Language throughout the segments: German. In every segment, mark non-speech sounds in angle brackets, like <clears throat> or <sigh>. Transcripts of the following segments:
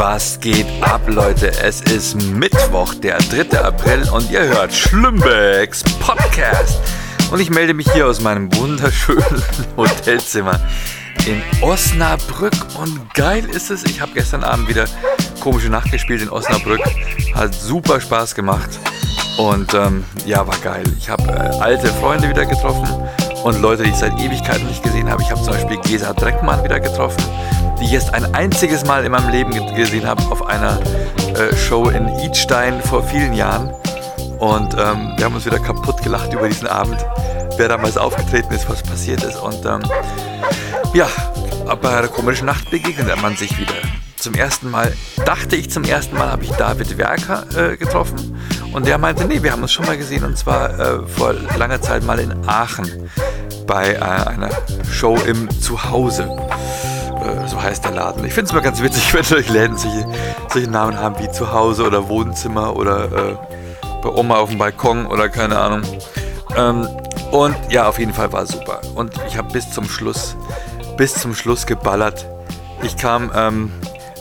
Was geht ab, Leute? Es ist Mittwoch, der 3. April und ihr hört Schlimmbecks Podcast. Und ich melde mich hier aus meinem wunderschönen <laughs> Hotelzimmer in Osnabrück. Und geil ist es, ich habe gestern Abend wieder komische Nacht gespielt in Osnabrück. Hat super Spaß gemacht. Und ähm, ja, war geil. Ich habe äh, alte Freunde wieder getroffen und Leute, die ich seit Ewigkeiten nicht gesehen habe. Ich habe zum Beispiel Gesa Dreckmann wieder getroffen die ich erst ein einziges Mal in meinem Leben gesehen habe auf einer äh, Show in Idstein vor vielen Jahren. Und ähm, wir haben uns wieder kaputt gelacht über diesen Abend, wer damals aufgetreten ist, was passiert ist. Und ähm, ja, bei einer komischen Nacht begegnet man sich wieder. Zum ersten Mal, dachte ich zum ersten Mal, habe ich David Werker äh, getroffen. Und der meinte, nee, wir haben uns schon mal gesehen und zwar äh, vor langer Zeit mal in Aachen bei äh, einer Show im Zuhause. Äh, so heißt der Laden. Ich finde es mal ganz witzig, <laughs> wenn solche Läden solche, solche Namen haben wie Zuhause oder Wohnzimmer oder äh, bei Oma auf dem Balkon oder keine Ahnung. Ähm, und ja, auf jeden Fall war es super. Und ich habe bis zum Schluss, bis zum Schluss geballert. Ich kam ähm,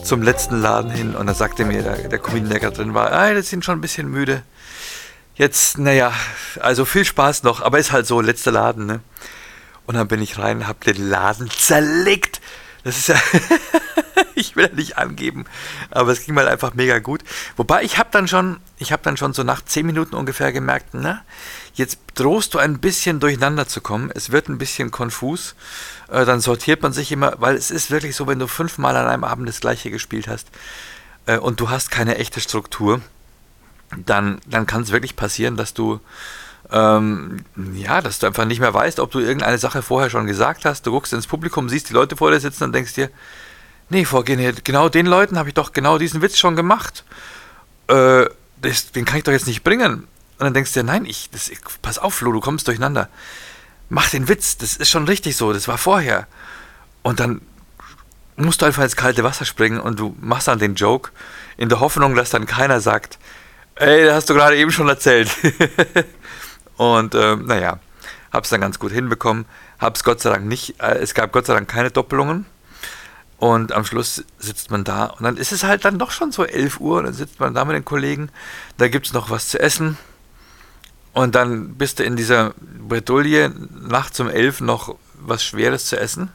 zum letzten Laden hin und da sagte mir der, der Comedian, der gerade drin war, ah, das sind schon ein bisschen müde. Jetzt, naja, also viel Spaß noch, aber ist halt so, letzter Laden, ne? Und dann bin ich rein, hab den Laden zerlegt. Das ist ja, <laughs> ich will ja nicht angeben, aber es ging mal einfach mega gut. Wobei ich habe dann schon, ich habe dann schon so nach zehn Minuten ungefähr gemerkt, na, jetzt drohst du ein bisschen durcheinander zu kommen. Es wird ein bisschen konfus. Äh, dann sortiert man sich immer, weil es ist wirklich so, wenn du fünfmal an einem Abend das Gleiche gespielt hast äh, und du hast keine echte Struktur, dann, dann kann es wirklich passieren, dass du ähm, ja, dass du einfach nicht mehr weißt, ob du irgendeine Sache vorher schon gesagt hast. Du guckst ins Publikum, siehst die Leute vor dir sitzen und denkst dir, nee, vor genau den Leuten habe ich doch genau diesen Witz schon gemacht. Äh, das, den kann ich doch jetzt nicht bringen. Und dann denkst du dir, nein, ich, das, pass auf, Flo, du kommst durcheinander. Mach den Witz, das ist schon richtig so, das war vorher. Und dann musst du einfach ins kalte Wasser springen und du machst dann den Joke in der Hoffnung, dass dann keiner sagt, ey, das hast du gerade eben schon erzählt. <laughs> Und ähm, naja, habe es dann ganz gut hinbekommen. Habe es Gott sei Dank nicht, äh, es gab Gott sei Dank keine Doppelungen. Und am Schluss sitzt man da und dann ist es halt dann doch schon so 11 Uhr und dann sitzt man da mit den Kollegen. Da gibt es noch was zu essen. Und dann bist du in dieser Bredouille, nachts um 11 noch was Schweres zu essen.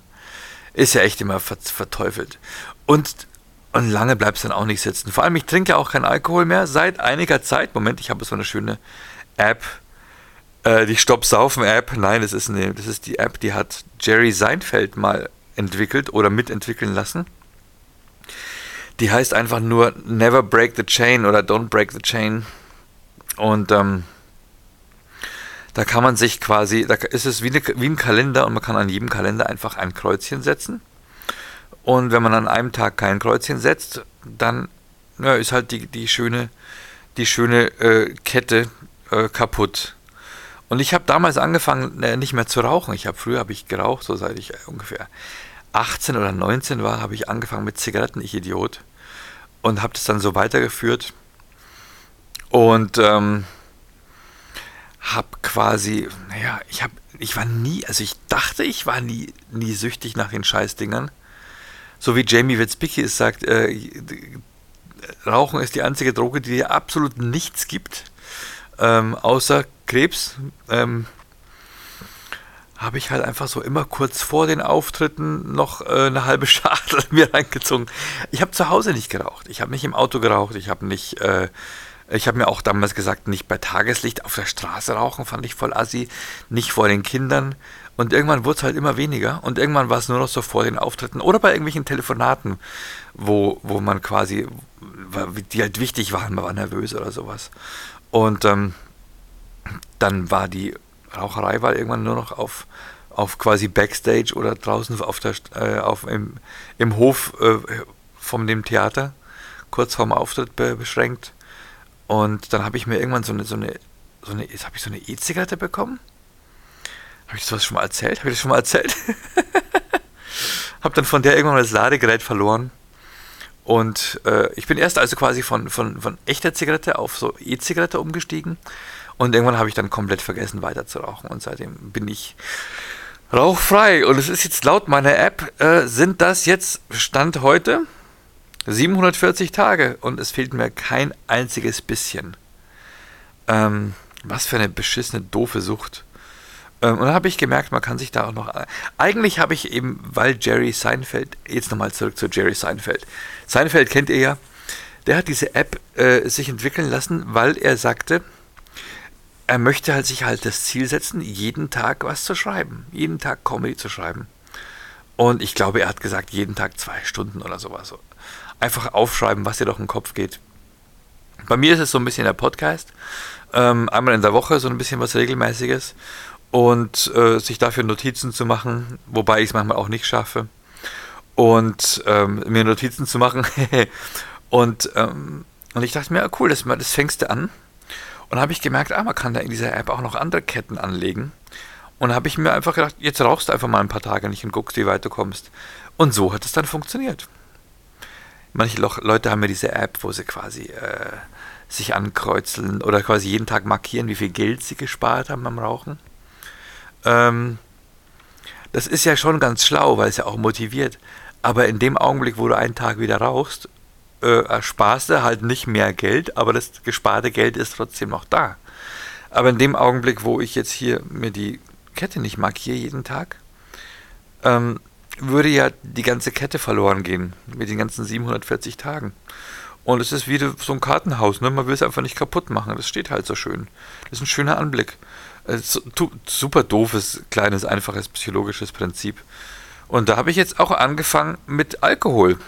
Ist ja echt immer verteufelt. Und, und lange bleibst du dann auch nicht sitzen. Vor allem, ich trinke ja auch keinen Alkohol mehr seit einiger Zeit. Moment, ich habe so eine schöne App äh, die Stop Saufen App, nein, das ist, eine, das ist die App, die hat Jerry Seinfeld mal entwickelt oder mitentwickeln lassen. Die heißt einfach nur Never Break the Chain oder Don't Break the Chain. Und ähm, da kann man sich quasi, da ist es wie, eine, wie ein Kalender und man kann an jedem Kalender einfach ein Kreuzchen setzen. Und wenn man an einem Tag kein Kreuzchen setzt, dann ja, ist halt die, die schöne, die schöne äh, Kette äh, kaputt. Und ich habe damals angefangen, äh, nicht mehr zu rauchen. Ich habe früher habe ich geraucht, so seit ich äh, ungefähr 18 oder 19 war, habe ich angefangen mit Zigaretten, ich Idiot. Und habe das dann so weitergeführt. Und ähm, habe quasi, naja, ich habe, ich war nie, also ich dachte, ich war nie, nie süchtig nach den Scheißdingern. So wie Jamie Witzbicki es sagt, äh, Rauchen ist die einzige Droge, die dir absolut nichts gibt, ähm, außer Krebs, ähm, habe ich halt einfach so immer kurz vor den Auftritten noch äh, eine halbe <laughs> Schachtel mir reingezogen. Ich habe zu Hause nicht geraucht. Ich habe nicht im Auto geraucht. Ich habe nicht, äh, ich habe mir auch damals gesagt, nicht bei Tageslicht auf der Straße rauchen, fand ich voll assi. Nicht vor den Kindern. Und irgendwann wurde es halt immer weniger. Und irgendwann war es nur noch so vor den Auftritten oder bei irgendwelchen Telefonaten, wo, wo man quasi, die halt wichtig waren, man war nervös oder sowas. Und ähm, dann war die Raucherei war irgendwann nur noch auf, auf quasi Backstage oder draußen auf der, äh, auf, im, im Hof äh, von dem Theater, kurz vorm Auftritt be beschränkt. Und dann habe ich mir irgendwann so eine, so eine, so eine, jetzt habe ich so eine E-Zigarette bekommen. Habe ich das schon mal erzählt? Habe ich das schon mal erzählt? <laughs> habe dann von der irgendwann das Ladegerät verloren. Und äh, ich bin erst also quasi von, von, von echter Zigarette auf so E-Zigarette umgestiegen. Und irgendwann habe ich dann komplett vergessen weiter zu rauchen. Und seitdem bin ich rauchfrei. Und es ist jetzt laut meiner App, äh, sind das jetzt Stand heute 740 Tage und es fehlt mir kein einziges bisschen. Ähm, was für eine beschissene, doofe Sucht. Ähm, und dann habe ich gemerkt, man kann sich da auch noch. Eigentlich habe ich eben, weil Jerry Seinfeld, jetzt nochmal zurück zu Jerry Seinfeld. Seinfeld kennt ihr ja. Der hat diese App äh, sich entwickeln lassen, weil er sagte, er möchte halt sich halt das Ziel setzen, jeden Tag was zu schreiben. Jeden Tag Comedy zu schreiben. Und ich glaube, er hat gesagt, jeden Tag zwei Stunden oder sowas. Einfach aufschreiben, was dir doch im Kopf geht. Bei mir ist es so ein bisschen der Podcast. Ähm, einmal in der Woche, so ein bisschen was Regelmäßiges. Und äh, sich dafür Notizen zu machen, wobei ich es manchmal auch nicht schaffe. Und ähm, mir Notizen zu machen. <laughs> und, ähm, und ich dachte mir, ja, cool, das, das fängst du an. Und habe ich gemerkt, ah, man kann da in dieser App auch noch andere Ketten anlegen. Und habe ich mir einfach gedacht, jetzt rauchst du einfach mal ein paar Tage nicht und guckst, wie weit du kommst. Und so hat es dann funktioniert. Manche Leute haben ja diese App, wo sie quasi äh, sich ankreuzeln oder quasi jeden Tag markieren, wie viel Geld sie gespart haben beim Rauchen. Ähm, das ist ja schon ganz schlau, weil es ja auch motiviert. Aber in dem Augenblick, wo du einen Tag wieder rauchst, äh, ersparst du halt nicht mehr Geld, aber das gesparte Geld ist trotzdem noch da. Aber in dem Augenblick, wo ich jetzt hier mir die Kette nicht markiere jeden Tag, ähm, würde ja die ganze Kette verloren gehen mit den ganzen 740 Tagen. Und es ist wie so ein Kartenhaus, ne? man will es einfach nicht kaputt machen. Das steht halt so schön. Das ist ein schöner Anblick. Super doofes, kleines, einfaches psychologisches Prinzip. Und da habe ich jetzt auch angefangen mit Alkohol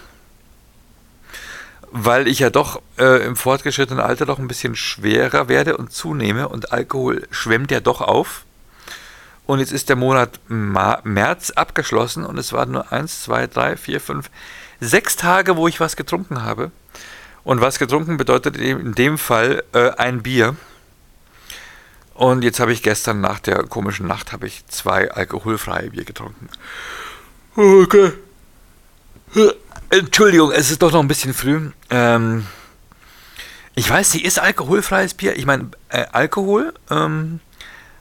weil ich ja doch äh, im fortgeschrittenen Alter doch ein bisschen schwerer werde und zunehme und Alkohol schwemmt ja doch auf. Und jetzt ist der Monat März abgeschlossen und es waren nur eins, zwei, drei, vier, fünf, sechs Tage, wo ich was getrunken habe. Und was getrunken bedeutet in dem Fall äh, ein Bier. Und jetzt habe ich gestern nach der komischen Nacht habe ich zwei alkoholfreie Bier getrunken. Okay. Entschuldigung, es ist doch noch ein bisschen früh. Ähm, ich weiß, sie ist alkoholfreies Bier. Ich meine, äh, Alkohol ähm,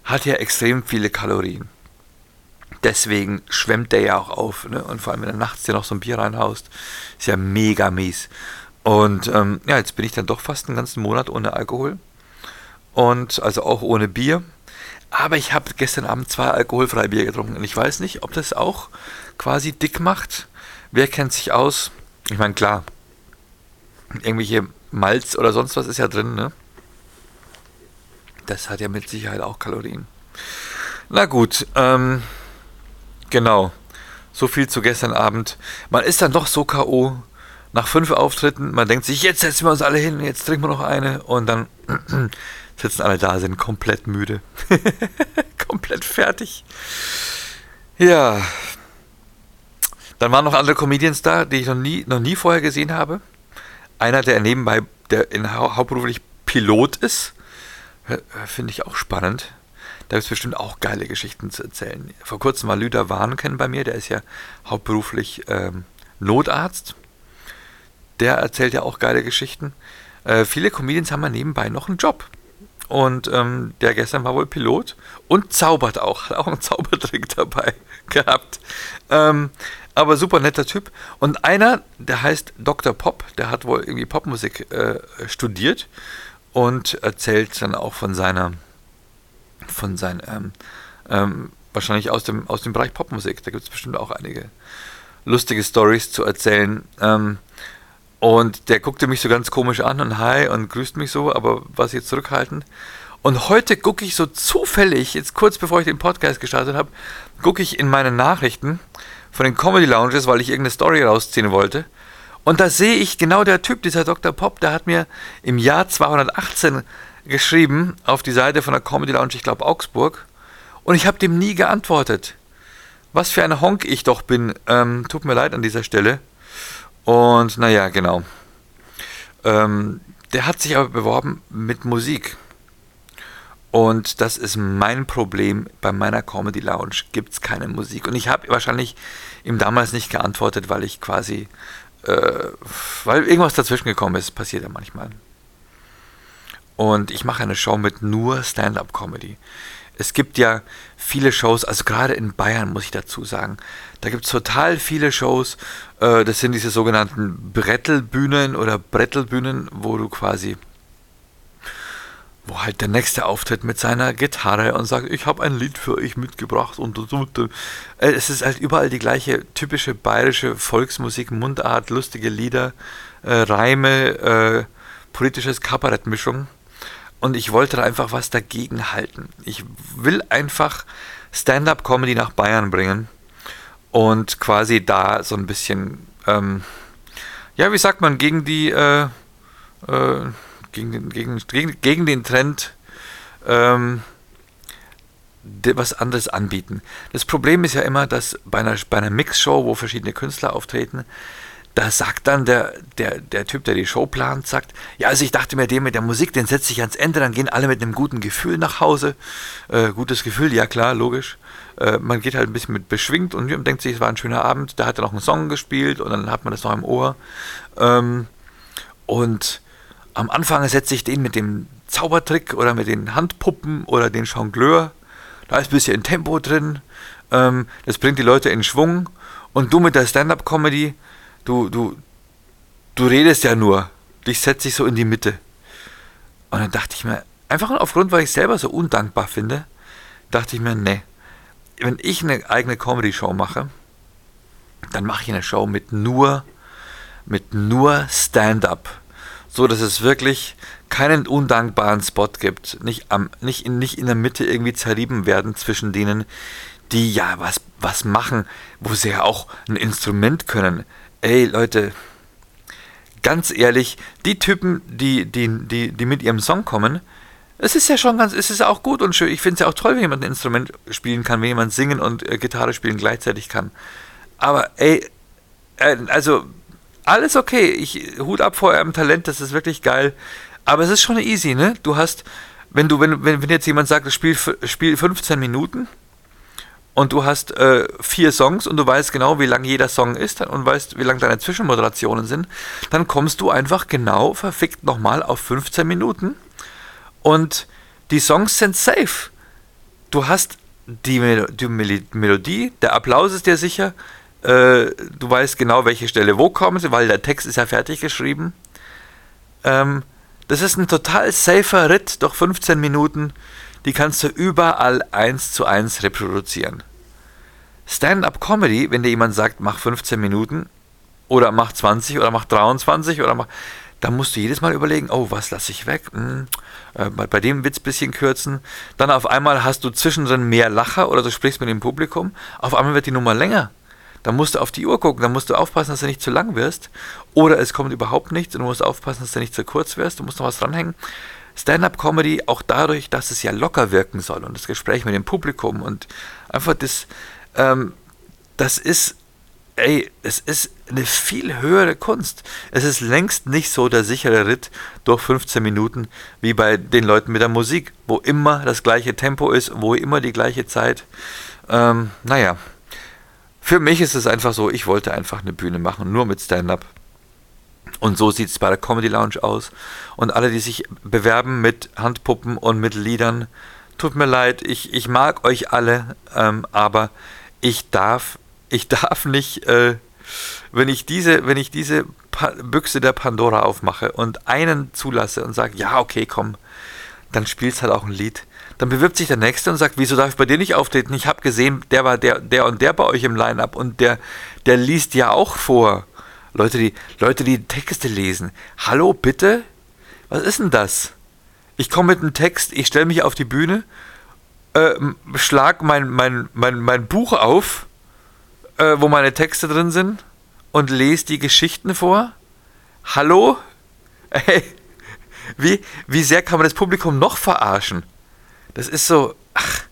hat ja extrem viele Kalorien. Deswegen schwemmt der ja auch auf. Ne? Und vor allem, wenn du nachts dir noch so ein Bier reinhaust, ist ja mega mies. Und ähm, ja, jetzt bin ich dann doch fast einen ganzen Monat ohne Alkohol. Und also auch ohne Bier. Aber ich habe gestern Abend zwei alkoholfreie Bier getrunken. Und ich weiß nicht, ob das auch quasi dick macht Wer kennt sich aus? Ich meine, klar, irgendwelche Malz oder sonst was ist ja drin, ne? Das hat ja mit Sicherheit auch Kalorien. Na gut, ähm, genau. So viel zu gestern Abend. Man ist dann doch so K.O. nach fünf Auftritten. Man denkt sich, jetzt setzen wir uns alle hin, jetzt trinken wir noch eine. Und dann <clears throat> sitzen alle da, sind komplett müde. <laughs> komplett fertig. Ja, dann waren noch andere Comedians da, die ich noch nie, noch nie vorher gesehen habe. Einer, der nebenbei der in, hauptberuflich Pilot ist. Finde ich auch spannend. Da gibt es bestimmt auch geile Geschichten zu erzählen. Vor kurzem war Lüder Warnken bei mir, der ist ja hauptberuflich ähm, Notarzt. Der erzählt ja auch geile Geschichten. Äh, viele Comedians haben ja nebenbei noch einen Job. Und ähm, der gestern war wohl Pilot und zaubert auch, hat auch einen Zaubertrick <laughs> dabei gehabt. Ähm, aber super netter Typ. Und einer, der heißt Dr. Pop, der hat wohl irgendwie Popmusik äh, studiert und erzählt dann auch von seiner, von seinem, ähm, ähm, wahrscheinlich aus dem, aus dem Bereich Popmusik. Da gibt es bestimmt auch einige lustige Stories zu erzählen. Ähm, und der guckte mich so ganz komisch an und hi und grüßt mich so, aber war jetzt zurückhaltend. Und heute gucke ich so zufällig, jetzt kurz bevor ich den Podcast gestartet habe, gucke ich in meine Nachrichten von den Comedy Lounges, weil ich irgendeine Story rausziehen wollte. Und da sehe ich genau der Typ, dieser Dr. Pop, der hat mir im Jahr 218 geschrieben auf die Seite von der Comedy Lounge, ich glaube Augsburg. Und ich habe dem nie geantwortet. Was für ein Honk ich doch bin. Ähm, tut mir leid an dieser Stelle. Und naja, genau. Ähm, der hat sich aber beworben mit Musik. Und das ist mein Problem. Bei meiner Comedy Lounge gibt es keine Musik. Und ich habe wahrscheinlich ihm damals nicht geantwortet, weil ich quasi, äh, weil irgendwas dazwischen gekommen ist. Passiert ja manchmal. Und ich mache eine Show mit nur Stand-up-Comedy. es gibt ja viele Shows, also gerade in Bayern muss ich dazu sagen, da gibt es total viele Shows, äh, das sind diese sogenannten Brettelbühnen oder Brettelbühnen, wo du quasi wo halt der nächste auftritt mit seiner Gitarre und sagt, ich habe ein Lied für euch mitgebracht und, und. Äh, es ist halt überall die gleiche typische bayerische Volksmusik, Mundart, lustige Lieder, äh, Reime, äh, politisches Kabarettmischung. Und ich wollte da einfach was dagegen halten. Ich will einfach Stand-up-Comedy nach Bayern bringen und quasi da so ein bisschen, ähm, ja, wie sagt man, gegen die, äh, äh, gegen den, gegen, gegen, gegen den Trend ähm, was anderes anbieten. Das Problem ist ja immer, dass bei einer, bei einer Mixshow, wo verschiedene Künstler auftreten, da sagt dann der, der, der Typ, der die Show plant, sagt, ja, also ich dachte mir, den mit der Musik, den setze ich ans Ende, dann gehen alle mit einem guten Gefühl nach Hause. Äh, gutes Gefühl, ja klar, logisch. Äh, man geht halt ein bisschen mit beschwingt und denkt sich, es war ein schöner Abend, da hat er noch einen Song gespielt und dann hat man das noch im Ohr. Ähm, und am Anfang setze ich den mit dem Zaubertrick oder mit den Handpuppen oder den Jongleur. Da ist ein bisschen Tempo drin. Ähm, das bringt die Leute in Schwung. Und du mit der Stand-up-Comedy, du, du, du redest ja nur. Dich setze ich so in die Mitte. Und dann dachte ich mir, einfach aufgrund, weil ich selber so undankbar finde, dachte ich mir, nee, wenn ich eine eigene Comedy-Show mache, dann mache ich eine Show mit nur, mit nur Stand-up so dass es wirklich keinen undankbaren Spot gibt, nicht, am, nicht, in, nicht in der Mitte irgendwie zerrieben werden zwischen denen, die ja was, was machen, wo sie ja auch ein Instrument können. Ey, Leute, ganz ehrlich, die Typen, die, die, die, die mit ihrem Song kommen, es ist ja schon ganz, es ist auch gut und schön. Ich finde es ja auch toll, wenn jemand ein Instrument spielen kann, wenn jemand singen und äh, Gitarre spielen gleichzeitig kann. Aber ey, äh, also alles okay. Ich Hut ab vor eurem Talent, das ist wirklich geil. Aber es ist schon easy, ne? Du hast, wenn du, wenn, wenn, wenn jetzt jemand sagt, Spiel, Spiel 15 Minuten und du hast äh, vier Songs und du weißt genau, wie lang jeder Song ist und weißt, wie lang deine Zwischenmoderationen sind, dann kommst du einfach genau verfickt nochmal auf 15 Minuten und die Songs sind safe. Du hast die, Mel die Melodie, der Applaus ist dir sicher, äh, du weißt genau, welche Stelle wo kommen sie, weil der Text ist ja fertig geschrieben. Ähm, das ist ein total safer Ritt durch 15 Minuten. Die kannst du überall eins zu eins reproduzieren. Stand-up-Comedy, wenn dir jemand sagt, mach 15 Minuten oder mach 20 oder mach 23 oder mach, dann musst du jedes Mal überlegen, oh, was lasse ich weg? Hm, äh, bei, dem Witz ein bisschen kürzen. Dann auf einmal hast du zwischendrin mehr Lacher oder du sprichst mit dem Publikum. Auf einmal wird die Nummer länger dann musst du auf die Uhr gucken, dann musst du aufpassen, dass du nicht zu lang wirst. Oder es kommt überhaupt nichts und du musst aufpassen, dass du nicht zu kurz wirst, du musst noch was dranhängen. Stand-up-Comedy auch dadurch, dass es ja locker wirken soll und das Gespräch mit dem Publikum und einfach das, ähm, das ist, ey, es ist eine viel höhere Kunst. Es ist längst nicht so der sichere Ritt durch 15 Minuten wie bei den Leuten mit der Musik, wo immer das gleiche Tempo ist, wo immer die gleiche Zeit. Ähm, naja, für mich ist es einfach so, ich wollte einfach eine Bühne machen, nur mit Stand-up. Und so sieht es bei der Comedy Lounge aus. Und alle, die sich bewerben mit Handpuppen und mit Liedern, tut mir leid, ich, ich mag euch alle, ähm, aber ich darf, ich <laughs> darf nicht, äh, wenn ich diese, wenn ich diese pa Büchse der Pandora aufmache und einen zulasse und sage, ja, okay, komm, dann spielst halt auch ein Lied dann bewirbt sich der Nächste und sagt, wieso darf ich bei dir nicht auftreten? Ich habe gesehen, der war der, der und der bei euch im Line-Up und der, der liest ja auch vor. Leute, die, Leute, die Texte lesen. Hallo, bitte? Was ist denn das? Ich komme mit einem Text, ich stelle mich auf die Bühne, äh, schlag mein, mein, mein, mein Buch auf, äh, wo meine Texte drin sind und lese die Geschichten vor. Hallo? <laughs> Hey, wie, wie sehr kann man das Publikum noch verarschen? Das ist so, ach,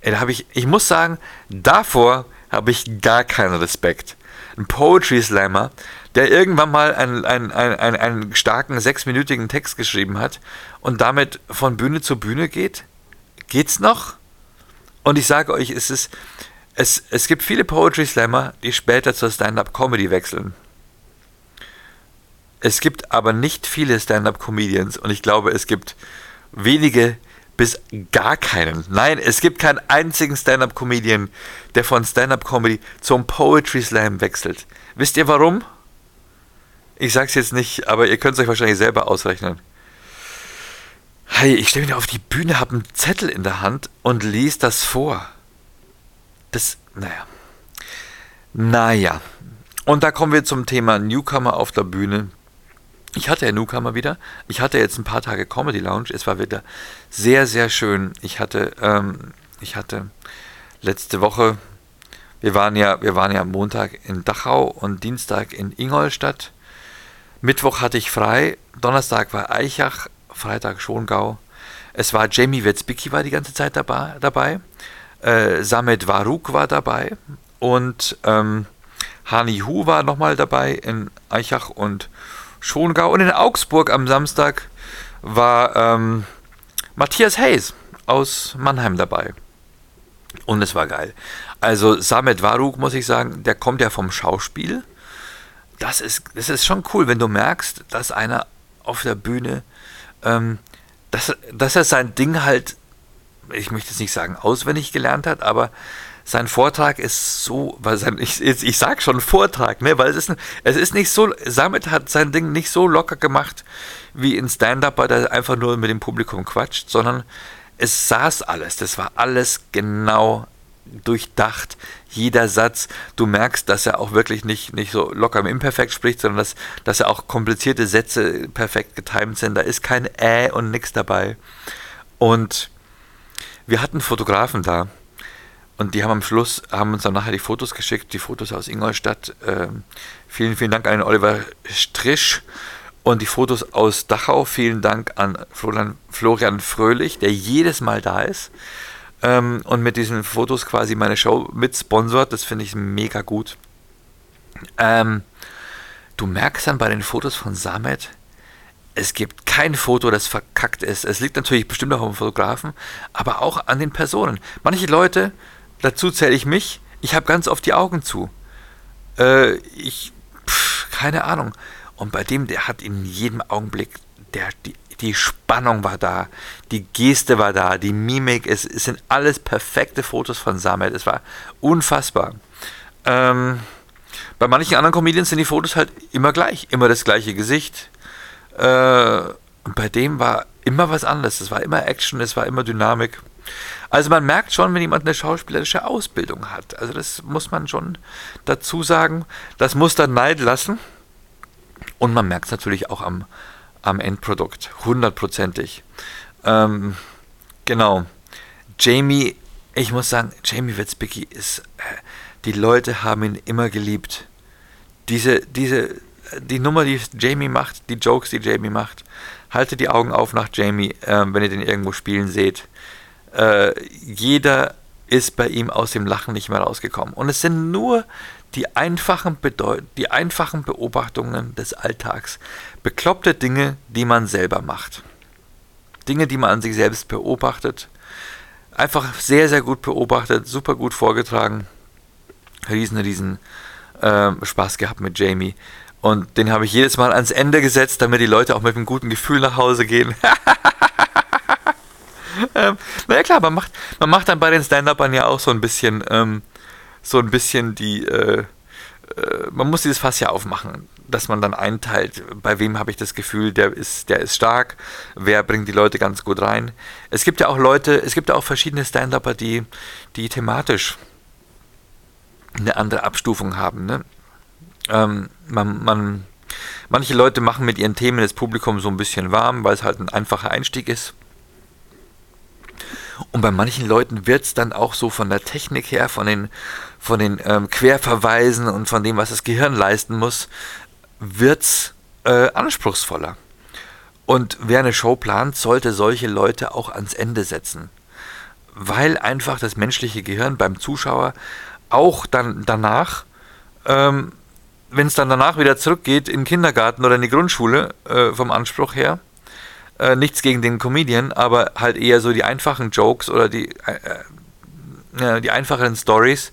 ey, da habe ich, ich muss sagen, davor habe ich gar keinen Respekt. Ein Poetry Slammer, der irgendwann mal einen, einen, einen, einen starken sechsminütigen Text geschrieben hat und damit von Bühne zu Bühne geht, geht's noch? Und ich sage euch, es ist, es, es gibt viele Poetry Slammer, die später zur Stand-up-Comedy wechseln. Es gibt aber nicht viele Stand-up-Comedians und ich glaube, es gibt wenige, bis gar keinen. Nein, es gibt keinen einzigen Stand-up-Comedian, der von Stand-up-Comedy zum Poetry Slam wechselt. Wisst ihr warum? Ich sag's jetzt nicht, aber ihr könnt es euch wahrscheinlich selber ausrechnen. Hey, ich stelle mich auf die Bühne, habe einen Zettel in der Hand und lese das vor. Das, naja. Naja. Und da kommen wir zum Thema Newcomer auf der Bühne. Ich hatte ja Newcomer wieder. Ich hatte jetzt ein paar Tage Comedy Lounge. Es war wieder sehr, sehr schön. Ich hatte, ähm, ich hatte letzte Woche, wir waren ja, wir waren ja Montag in Dachau und Dienstag in Ingolstadt. Mittwoch hatte ich frei, Donnerstag war Eichach, Freitag Schongau. Es war Jamie Wetzbicki war die ganze Zeit dabei. dabei. Äh, Samet Waruk war dabei und ähm, Hani Hu war nochmal dabei in Eichach und Schongau. Und in Augsburg am Samstag war ähm, Matthias Hayes aus Mannheim dabei. Und es war geil. Also Samet Waruk, muss ich sagen, der kommt ja vom Schauspiel. Das ist, das ist schon cool, wenn du merkst, dass einer auf der Bühne, ähm, dass, dass er sein Ding halt, ich möchte jetzt nicht sagen auswendig gelernt hat, aber sein Vortrag ist so, weil sein, ich, ich sag schon Vortrag, ne, weil es ist, es ist nicht so, Samit hat sein Ding nicht so locker gemacht wie in Stand-Up, weil er einfach nur mit dem Publikum quatscht, sondern es saß alles, das war alles genau durchdacht, jeder Satz. Du merkst, dass er auch wirklich nicht, nicht so locker im Imperfekt spricht, sondern dass, dass er auch komplizierte Sätze perfekt getimt sind. Da ist kein Äh und nix dabei. Und wir hatten Fotografen da, und die haben am Schluss, haben uns dann nachher die Fotos geschickt, die Fotos aus Ingolstadt. Ähm, vielen, vielen Dank an Oliver Strisch. Und die Fotos aus Dachau, vielen Dank an Florian, Florian Fröhlich, der jedes Mal da ist. Ähm, und mit diesen Fotos quasi meine Show mit sponsort. Das finde ich mega gut. Ähm, du merkst dann bei den Fotos von Samet, es gibt kein Foto, das verkackt ist. Es liegt natürlich bestimmt auch am Fotografen, aber auch an den Personen. Manche Leute dazu zähle ich mich, ich habe ganz oft die Augen zu. Äh, ich, pff, keine Ahnung. Und bei dem, der hat in jedem Augenblick, der, die, die Spannung war da, die Geste war da, die Mimik, es, es sind alles perfekte Fotos von Samet. Es war unfassbar. Ähm, bei manchen anderen Comedians sind die Fotos halt immer gleich, immer das gleiche Gesicht. Äh, und bei dem war immer was anderes. Es war immer Action, es war immer Dynamik. Also man merkt schon, wenn jemand eine schauspielerische Ausbildung hat. Also das muss man schon dazu sagen. Das muss dann Neid lassen. Und man merkt es natürlich auch am, am Endprodukt. Hundertprozentig. Ähm, genau. Jamie, ich muss sagen, Jamie Wetzbicki ist, äh, die Leute haben ihn immer geliebt. Diese, diese, die Nummer, die Jamie macht, die Jokes, die Jamie macht, haltet die Augen auf nach Jamie, äh, wenn ihr den irgendwo spielen seht äh, jeder ist bei ihm aus dem Lachen nicht mehr rausgekommen. Und es sind nur die einfachen, Bedeu die einfachen Beobachtungen des Alltags. Bekloppte Dinge, die man selber macht. Dinge, die man an sich selbst beobachtet. Einfach sehr, sehr gut beobachtet, super gut vorgetragen. Riesen, riesen äh, Spaß gehabt mit Jamie. Und den habe ich jedes Mal ans Ende gesetzt, damit die Leute auch mit einem guten Gefühl nach Hause gehen. <laughs> <laughs> ähm, naja klar, man macht, man macht dann bei den Stand-Upern ja auch so ein bisschen, ähm, so ein bisschen die, äh, äh, man muss dieses Fass ja aufmachen, dass man dann einteilt, bei wem habe ich das Gefühl, der ist, der ist stark, wer bringt die Leute ganz gut rein. Es gibt ja auch Leute, es gibt ja auch verschiedene Stand-Upper, die, die thematisch eine andere Abstufung haben. Ne? Ähm, man, man, manche Leute machen mit ihren Themen das Publikum so ein bisschen warm, weil es halt ein einfacher Einstieg ist. Und bei manchen Leuten wird es dann auch so von der Technik her, von den, von den ähm, Querverweisen und von dem, was das Gehirn leisten muss, wird es äh, anspruchsvoller. Und wer eine Show plant, sollte solche Leute auch ans Ende setzen. Weil einfach das menschliche Gehirn beim Zuschauer auch dann danach, ähm, wenn es dann danach wieder zurückgeht in den Kindergarten oder in die Grundschule, äh, vom Anspruch her, äh, nichts gegen den Comedian, aber halt eher so die einfachen Jokes oder die, äh, äh, die einfacheren Stories.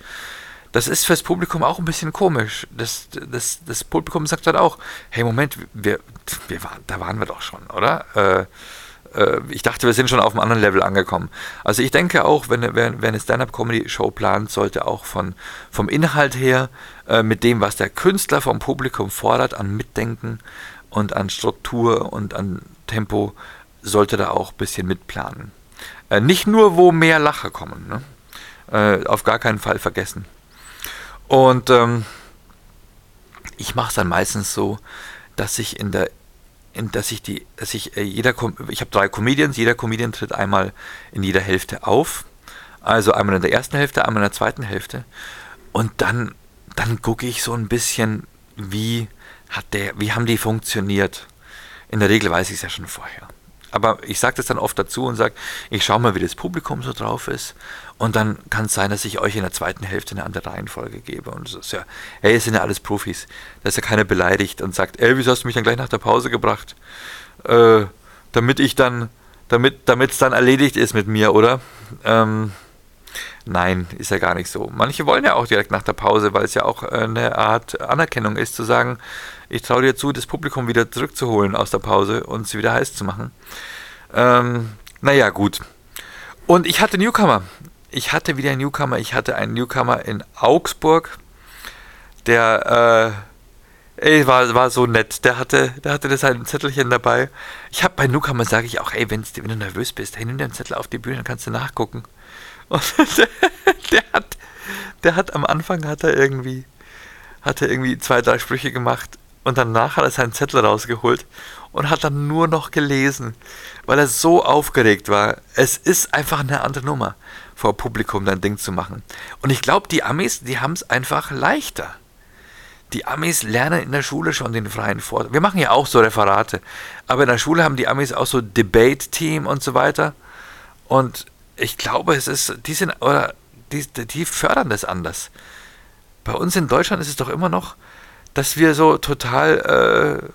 Das ist fürs Publikum auch ein bisschen komisch. Das, das, das Publikum sagt dann auch, hey Moment, wir, wir waren, da waren wir doch schon, oder? Äh, äh, ich dachte, wir sind schon auf einem anderen Level angekommen. Also ich denke auch, wenn, wenn, wenn eine Stand-Up-Comedy-Show plant, sollte auch von, vom Inhalt her, äh, mit dem, was der Künstler vom Publikum fordert, an Mitdenken und an Struktur und an Tempo, sollte da auch ein bisschen mitplanen. Äh, nicht nur, wo mehr Lacher kommen. Ne? Äh, auf gar keinen Fall vergessen. Und ähm, ich mache es dann meistens so, dass ich in der in, dass ich die, dass ich äh, jeder, ich habe drei Comedians, jeder Comedian tritt einmal in jeder Hälfte auf, also einmal in der ersten Hälfte, einmal in der zweiten Hälfte, und dann, dann gucke ich so ein bisschen, wie hat der, wie haben die funktioniert. In der Regel weiß ich es ja schon vorher. Aber ich sage das dann oft dazu und sage, ich schaue mal, wie das Publikum so drauf ist. Und dann kann es sein, dass ich euch in der zweiten Hälfte eine andere Reihenfolge gebe. Und ist ja, hey, es sind ja alles Profis. Da ist ja keiner beleidigt und sagt, ey, wieso hast du mich dann gleich nach der Pause gebracht? Äh, damit ich dann, damit es dann erledigt ist mit mir, oder? Ähm, Nein, ist ja gar nicht so. Manche wollen ja auch direkt nach der Pause, weil es ja auch eine Art Anerkennung ist, zu sagen, ich traue dir zu, das Publikum wieder zurückzuholen aus der Pause und sie wieder heiß zu machen. Ähm, naja, gut. Und ich hatte Newcomer. Ich hatte wieder einen Newcomer. Ich hatte einen Newcomer in Augsburg, der äh, ey, war, war so nett. Der hatte, der hatte das ein Zettelchen dabei. Ich habe bei Newcomer sage ich auch, ey, wenn du nervös bist, hey, nimm dir einen Zettel auf die Bühne, dann kannst du nachgucken. Und <laughs> der, hat, der hat am Anfang hat er irgendwie, hat er irgendwie zwei, drei Sprüche gemacht und danach hat er seinen Zettel rausgeholt und hat dann nur noch gelesen, weil er so aufgeregt war. Es ist einfach eine andere Nummer, vor Publikum dein Ding zu machen. Und ich glaube, die Amis, die haben es einfach leichter. Die Amis lernen in der Schule schon den freien Vortrag. Wir machen ja auch so Referate, aber in der Schule haben die Amis auch so Debate-Team und so weiter. Und ich glaube, es ist, die sind, oder die, die fördern das anders. Bei uns in Deutschland ist es doch immer noch, dass wir so total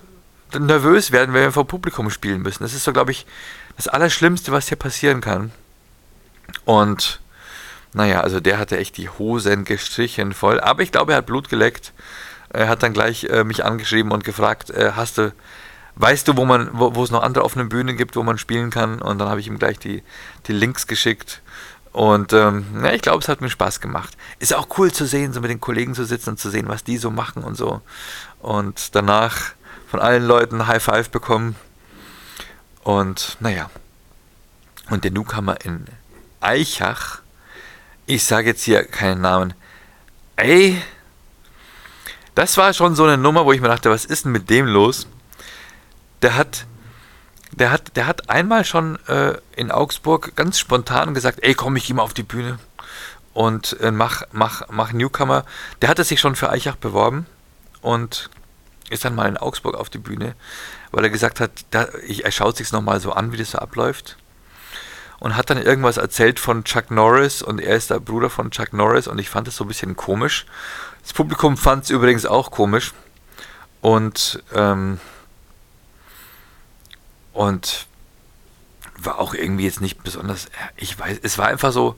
äh, nervös werden, wenn wir vor Publikum spielen müssen. Das ist so, glaube ich, das Allerschlimmste, was hier passieren kann. Und naja, also der hatte echt die Hosen gestrichen voll. Aber ich glaube, er hat Blut geleckt. Er hat dann gleich äh, mich angeschrieben und gefragt, äh, hast du weißt du, wo man, wo, es noch andere offene Bühnen gibt, wo man spielen kann? Und dann habe ich ihm gleich die, die Links geschickt. Und ähm, ja, ich glaube, es hat mir Spaß gemacht. Ist auch cool zu sehen, so mit den Kollegen zu sitzen und zu sehen, was die so machen und so. Und danach von allen Leuten High Five bekommen. Und naja. Und der Newcomer in Eichach, ich sage jetzt hier keinen Namen, ey, das war schon so eine Nummer, wo ich mir dachte, was ist denn mit dem los? Der hat, der hat, der hat einmal schon äh, in Augsburg ganz spontan gesagt, ey, komm, ich geh mal auf die Bühne und äh, mach, mach, mach Newcomer. Der hatte sich schon für Eichach beworben und ist dann mal in Augsburg auf die Bühne, weil er gesagt hat, da, ich, er schaut sich nochmal so an, wie das so abläuft. Und hat dann irgendwas erzählt von Chuck Norris und er ist der Bruder von Chuck Norris und ich fand es so ein bisschen komisch. Das Publikum fand es übrigens auch komisch. Und ähm, und war auch irgendwie jetzt nicht besonders, ich weiß, es war einfach so,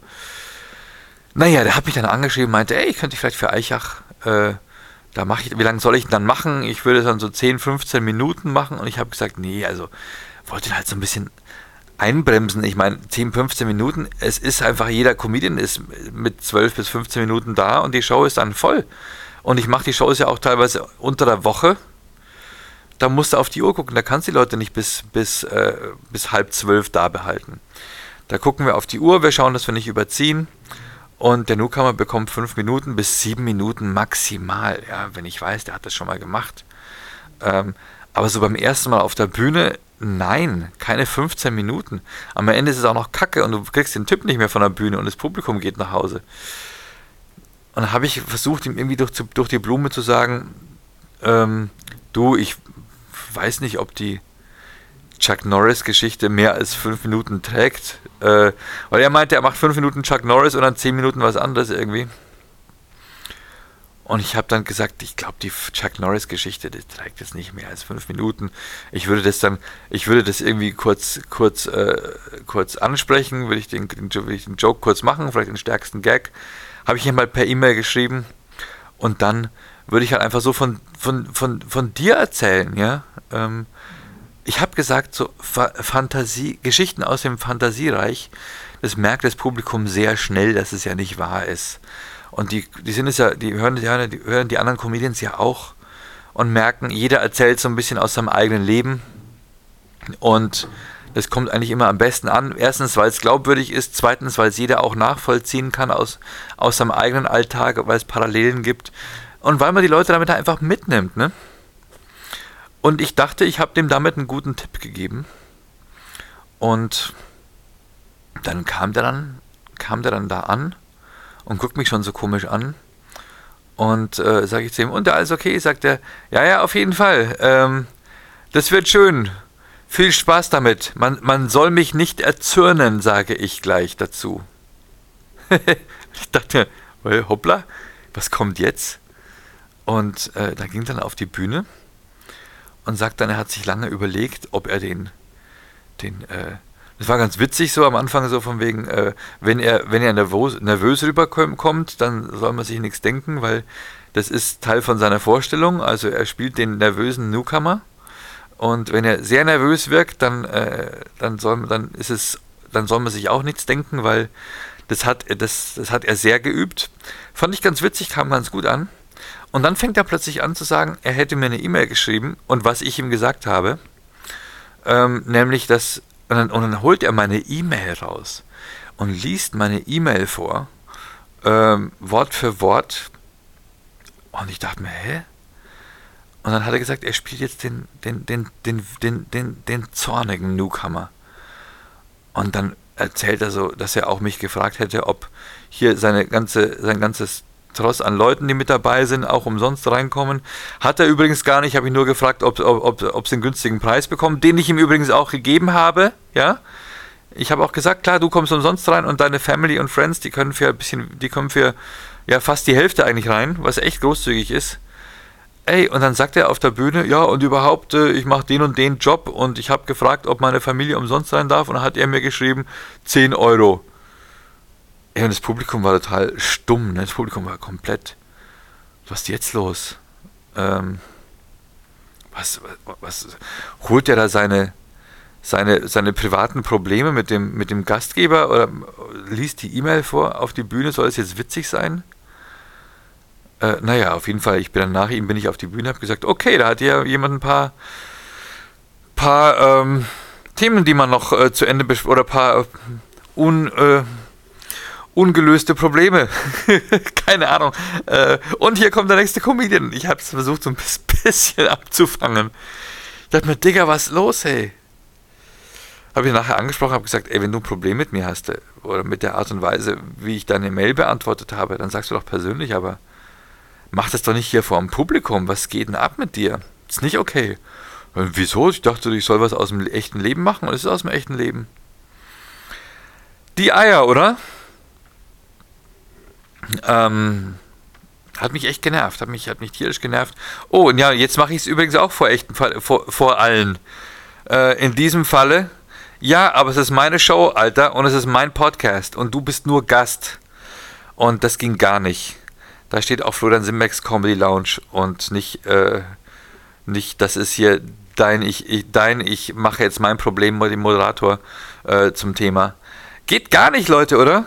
naja, der hat mich dann angeschrieben, meinte, ey, ich könnte vielleicht für Eichach, äh, da mache ich, wie lange soll ich dann machen? Ich würde dann so 10, 15 Minuten machen und ich habe gesagt, nee, also wollte halt so ein bisschen einbremsen. Ich meine, 10, 15 Minuten, es ist einfach, jeder Comedian ist mit 12 bis 15 Minuten da und die Show ist dann voll. Und ich mache die Shows ja auch teilweise unter der Woche da musst du auf die Uhr gucken. Da kannst du die Leute nicht bis, bis, äh, bis halb zwölf da behalten. Da gucken wir auf die Uhr, wir schauen, dass wir nicht überziehen. Und der Newcomer bekommt fünf Minuten bis sieben Minuten maximal. Ja, wenn ich weiß, der hat das schon mal gemacht. Ähm, aber so beim ersten Mal auf der Bühne, nein, keine 15 Minuten. Am Ende ist es auch noch Kacke und du kriegst den Typ nicht mehr von der Bühne und das Publikum geht nach Hause. Und dann habe ich versucht, ihm irgendwie durch, durch die Blume zu sagen, ähm, du, ich weiß nicht, ob die Chuck Norris-Geschichte mehr als fünf Minuten trägt. Äh, weil er meinte, er macht fünf Minuten Chuck Norris und dann zehn Minuten was anderes irgendwie. Und ich habe dann gesagt, ich glaube, die Chuck Norris-Geschichte, die trägt jetzt nicht mehr als fünf Minuten. Ich würde das dann, ich würde das irgendwie kurz, kurz, äh, kurz ansprechen, würde ich, den, den, würde ich den Joke kurz machen, vielleicht den stärksten Gag. Habe ich ihm mal per E-Mail geschrieben und dann würde ich halt einfach so von, von, von, von dir erzählen, ja. Ähm, ich habe gesagt, so Fantasie, Geschichten aus dem Fantasiereich, das merkt das Publikum sehr schnell, dass es ja nicht wahr ist. Und die, die sind es ja, die hören, die hören die anderen Comedians ja auch und merken, jeder erzählt so ein bisschen aus seinem eigenen Leben. Und das kommt eigentlich immer am besten an. Erstens, weil es glaubwürdig ist. Zweitens, weil es jeder auch nachvollziehen kann aus, aus seinem eigenen Alltag, weil es Parallelen gibt. Und weil man die Leute damit einfach mitnimmt. Ne? Und ich dachte, ich habe dem damit einen guten Tipp gegeben. Und dann kam der dann, kam der dann da an und guckt mich schon so komisch an. Und äh, sage ich zu ihm, und alles okay? Sagt er, ja, ja, auf jeden Fall. Ähm, das wird schön. Viel Spaß damit. Man, man soll mich nicht erzürnen, sage ich gleich dazu. <laughs> ich dachte, hoppla, was kommt jetzt? Und äh, da ging dann auf die Bühne und sagt dann, er hat sich lange überlegt, ob er den, den äh, das war ganz witzig so am Anfang, so von wegen, äh, wenn er, wenn er nervös, nervös rüberkommt, dann soll man sich nichts denken, weil das ist Teil von seiner Vorstellung. Also er spielt den nervösen Newcomer. Und wenn er sehr nervös wirkt, dann, äh, dann, soll, dann, ist es, dann soll man sich auch nichts denken, weil das hat, das, das hat er sehr geübt. Fand ich ganz witzig, kam ganz gut an. Und dann fängt er plötzlich an zu sagen, er hätte mir eine E-Mail geschrieben und was ich ihm gesagt habe, ähm, nämlich, dass und dann, und dann holt er meine E-Mail raus und liest meine E-Mail vor, ähm, Wort für Wort. Und ich dachte mir, hä? Und dann hat er gesagt, er spielt jetzt den, den, den, den, den, den, den zornigen Newcomer. Und dann erzählt er so, dass er auch mich gefragt hätte, ob hier seine ganze, sein ganzes Tross an Leuten, die mit dabei sind, auch umsonst reinkommen. Hat er übrigens gar nicht, habe ich nur gefragt, ob, ob, ob, sie einen günstigen Preis bekommen, den ich ihm übrigens auch gegeben habe, ja. Ich habe auch gesagt, klar, du kommst umsonst rein und deine Family und Friends, die können für ein bisschen, die kommen für ja fast die Hälfte eigentlich rein, was echt großzügig ist. Ey, und dann sagt er auf der Bühne, ja, und überhaupt, äh, ich mache den und den Job und ich habe gefragt, ob meine Familie umsonst sein darf und dann hat er mir geschrieben, 10 Euro. Ja, und das Publikum war total stumm, ne? Das Publikum war komplett. Was ist jetzt los? Ähm, was, was, was, holt er da seine, seine, seine privaten Probleme mit dem, mit dem Gastgeber oder liest die E-Mail vor auf die Bühne? Soll es jetzt witzig sein? Äh, naja, auf jeden Fall, ich bin dann nach ihm, bin ich auf die Bühne, habe gesagt, okay, da hat ja jemand ein paar, paar ähm, Themen, die man noch äh, zu Ende oder ein paar un, äh, ungelöste Probleme. <laughs> Keine Ahnung. Äh, und hier kommt der nächste Comedian. Ich habe es versucht, so ein <laughs> bisschen abzufangen. Ich dachte mir, Digga, was ist los, hey? Habe ich nachher angesprochen, habe gesagt, ey, wenn du ein Problem mit mir hast, äh, oder mit der Art und Weise, wie ich deine Mail beantwortet habe, dann sagst du doch persönlich, aber mach das doch nicht hier vor dem Publikum. Was geht denn ab mit dir? Ist nicht okay. Und äh, wieso? Ich dachte, ich soll was aus dem echten Leben machen und es ist aus dem echten Leben. Die Eier, oder? Ähm, hat mich echt genervt, hat mich, hat mich tierisch genervt. Oh, und ja, jetzt mache ich es übrigens auch vor echten vor, vor allen. Äh, in diesem Falle, ja, aber es ist meine Show, Alter, und es ist mein Podcast und du bist nur Gast. Und das ging gar nicht. Da steht auch Florian Simbex Comedy Lounge und nicht, äh, nicht, das ist hier dein, ich, ich dein, ich mache jetzt mein Problem mit dem Moderator äh, zum Thema. Geht gar nicht, Leute, oder?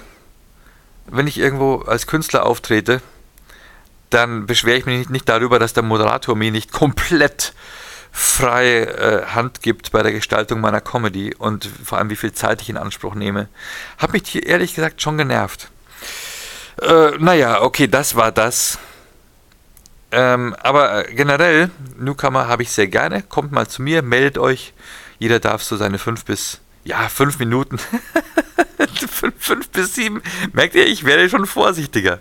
Wenn ich irgendwo als Künstler auftrete, dann beschwere ich mich nicht, nicht darüber, dass der Moderator mir nicht komplett freie äh, Hand gibt bei der Gestaltung meiner Comedy und vor allem wie viel Zeit ich in Anspruch nehme. Hat mich hier ehrlich gesagt schon genervt. Äh, naja, okay, das war das. Ähm, aber äh, generell, Newcomer habe ich sehr gerne. Kommt mal zu mir, meldet euch. Jeder darf so seine fünf bis ja, fünf Minuten. <laughs> fünf, fünf bis sieben. Merkt ihr, ich werde schon vorsichtiger.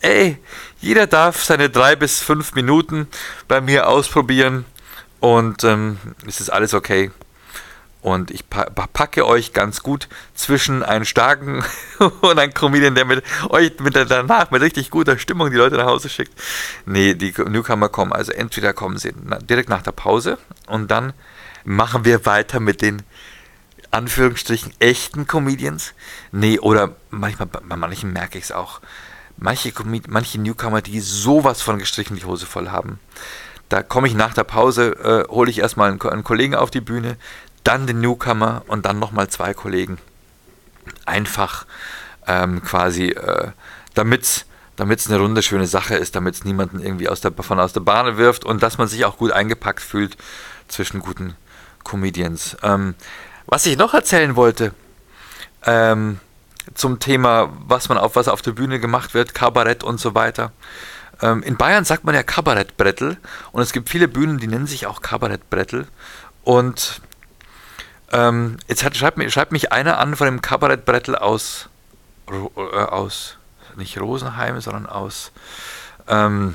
Ey, jeder darf seine drei bis fünf Minuten bei mir ausprobieren und ähm, es ist alles okay. Und ich packe euch ganz gut zwischen einen starken <laughs> und einen Comedian, der mit euch mit der, danach mit richtig guter Stimmung die Leute nach Hause schickt. Nee, die Newcomer kommen, also entweder kommen sie direkt nach der Pause und dann machen wir weiter mit den Anführungsstrichen echten Comedians. Nee, oder manchmal, bei manchen merke ich es auch. Manche, manche Newcomer, die sowas von gestrichen die Hose voll haben. Da komme ich nach der Pause, äh, hole ich erstmal einen, einen Kollegen auf die Bühne, dann den Newcomer und dann nochmal zwei Kollegen. Einfach ähm, quasi, äh, damit es eine runde schöne Sache ist, damit es niemanden irgendwie aus der, von aus der Bahn wirft und dass man sich auch gut eingepackt fühlt zwischen guten Comedians. Ähm, was ich noch erzählen wollte, ähm, zum Thema, was man auf was auf der Bühne gemacht wird, Kabarett und so weiter. Ähm, in Bayern sagt man ja Kabarettbrettel und es gibt viele Bühnen, die nennen sich auch Kabarettbrettel. Und ähm, jetzt hat, schreibt, mich, schreibt mich einer an von dem Kabarettbrettel aus, äh, aus, nicht Rosenheim, sondern aus, ähm,